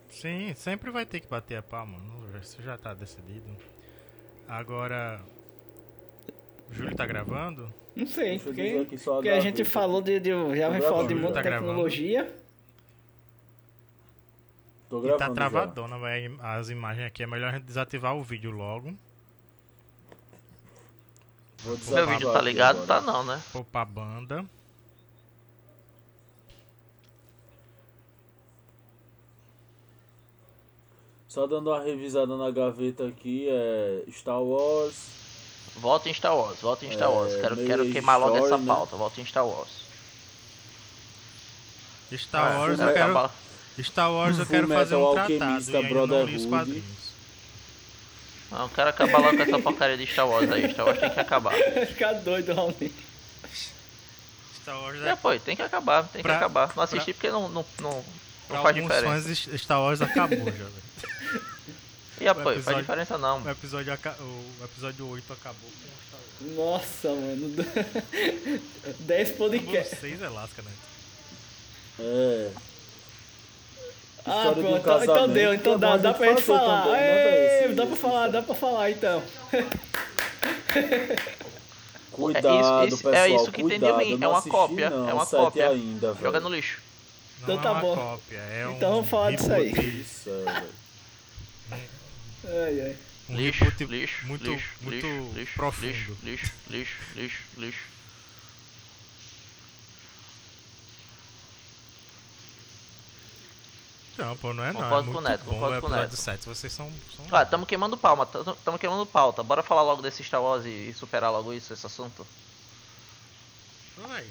Sim, sempre vai ter que bater a palma, não- isso já tá decidido. Agora. O Júlio tá gravando? Não sei, porque, porque a gente falou de, de já Tô falar de muita Tá gravando. tecnologia. Tô E gravando. tá já. travadona, velho. As imagens aqui é melhor a gente desativar o vídeo logo. Vou Meu vídeo tá ligado? agora. Tá não, né? Pôr pra banda. Só dando uma revisada na gaveta aqui, é Star Wars. Volta em Star Wars, volta em Star É, Wars. Quero, meio quero queimar logo essa né? pauta, volta em Star Wars. Star É, Wars eu quero. acabar. Star Wars eu Full quero fazer um tratado e ainda não li os Brotherhood. quadrinhos. Não, eu quero acabar logo com essa porcaria de Star Wars aí. Star Wars tem que acabar. Vai *laughs* ficar doido, Raoni. Star Wars É, é pô, tem que acabar, tem que Pra- acabar. Não assisti porque não, não, não, não pra faz diferença. fãs Star Wars acabou já, velho. E apoio, faz episódio- diferença não. O episódio, o episódio 8 acabou. Nossa, mano. *laughs* 10 Número podcasts. 6 é lasca, né? É. Ah, de um pronto, então, então deu, então é dá, bom dá a pra gente falar. também, né, velho? Ê, Esse- dá pra falar, dá pra falar então. Cuidado, *laughs* É isso- isso- é pessoal. isso que tem de cuidado. mim, é não uma cópia, não, é uma cópia. ainda. Joga no lixo. Não Então tá é uma bom. cópia, é um Então vamos falar disso aí. reboot. Isso, é, velho. Ai, ai. Um lixo, reboot lixo, muito, lixo, muito lixo, lixo, profundo. Lixo, lixo, lixo, lixo, lixo. Não, pô, não é não. Concordo é com o muito Neto, bom concordo o com o Neto. 7. Vocês são... são... Ah, tamo queimando palma, tamo tamo queimando pauta. Bora falar logo desse Star Wars e, e superar logo isso, esse assunto. Vai.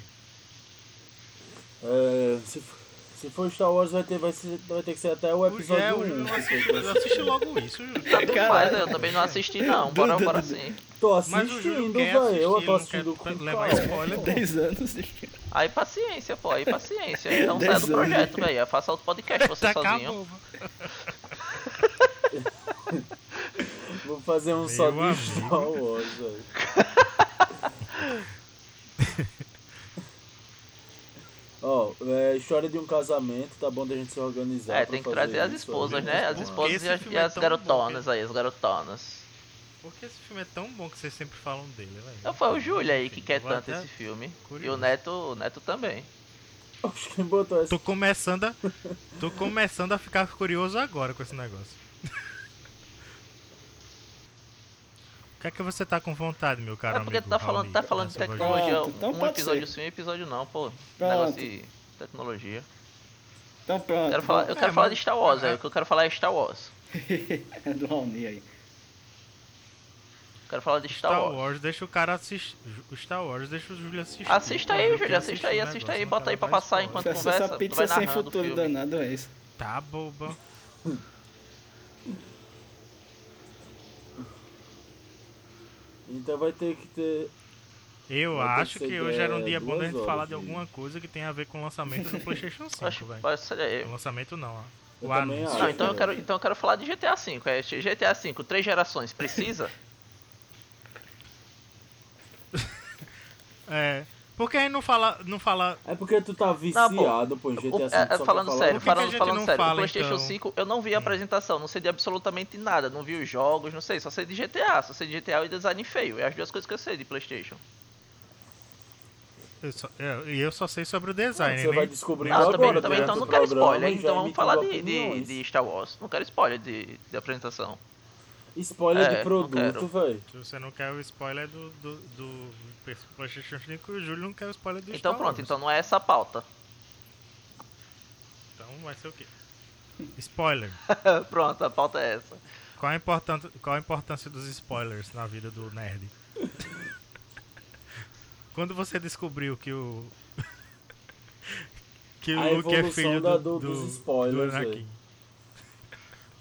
É, se, f- se for Star Wars, vai ter, vai, ser, vai ter que ser até o episódio É, o 1. Júlio assiste, assiste logo isso, Júlio. Mas Caralho. eu também não assisti não, bora, *laughs* bora sim. Tô Mas o Júlio assistindo, velho. assistir, Eu tô não assistindo quer com levar spoiler. 10 anos de Aí paciência, pô, aí paciência. *laughs* Então sai do projeto, velho. Faça outro podcast você Tá sozinho. *laughs* Vou fazer um Meu só de. Star Wars, velho. É, história de um casamento, tá bom da gente se organizar. É, tem que trazer as esposas, né? né? As esposas esse e as, e é as garotonas bom, aí, as garotonas. Porque esse filme é tão bom que vocês sempre falam dele, velho. Então foi o Júlio aí que quer tanto esse filme. E curioso. o Neto, o Neto também. Oxe, quem botou essa? Tô começando a. Tô começando a ficar curioso agora com esse negócio. O que é que você tá com vontade, meu caro é porque amigo? tu tá falando, Raoni? tá falando de tecnologia. Pronto, então um pode episódio ser. sim, um episódio não, pô. Pronto. Negócio de tecnologia. Então pronto. Quero falar, eu É, quero falar mas- de Star Wars, é. O que eu quero falar é Star Wars. É *laughs* do Raoni aí. Quero falar de Star, Star Wars. Wars, deixa o cara assistir. O Star Wars, deixa o Júlio assistir. Assista aí, Júlio, assista aí, assista aí, bota aí pra passar enquanto Essa, conversa. essa pizza vai sem futuro danado é isso. Tá boba. Então vai ter que ter. Eu Vai acho que que hoje era um dia bom da gente horas falar de de- alguma coisa que tem a ver com o lançamento do *laughs* PlayStation 5, Acho velho. pode ser aí. O lançamento não, ó. Eu O anúncio. acho. Não, então eu é. quero, então eu quero falar de GTA V. É GTA V, três gerações, precisa? *laughs* É. Porque aí não fala. Não fala. É porque tu tá viciado, pô, em GTA O- V. é, é, falando sério, Por que que a falando, gente falando sério, fala, o PlayStation então? 5 eu não vi a apresentação, não sei de absolutamente nada, não vi os jogos, não sei, só sei de GTA, só sei de GTA e design feio, é as duas coisas que eu sei de PlayStation. Eu só- é, E eu só sei sobre o design, Você né? vai descobrir Não, agora, também, também então não quero spoiler, então vamos falar de, de, de Star Wars. Não quero spoiler de, de apresentação. Spoiler É, de produto, velho. Se você não quer o spoiler do, do, do PlayStation 5, o Júlio não quer o spoiler do Então Star pronto, Wars. então não é essa a pauta. Então vai ser o quê? Spoiler. *laughs* pronto, a pauta é essa. Qual a, importância, qual a importância dos spoilers na vida do nerd? *laughs* Quando você descobriu que o. *laughs* que A o Luke é evolução filho da- do, do- do, dos spoilers, do Anakin.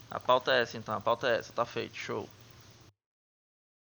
A pauta é essa então, a pauta é essa, tá feito, show.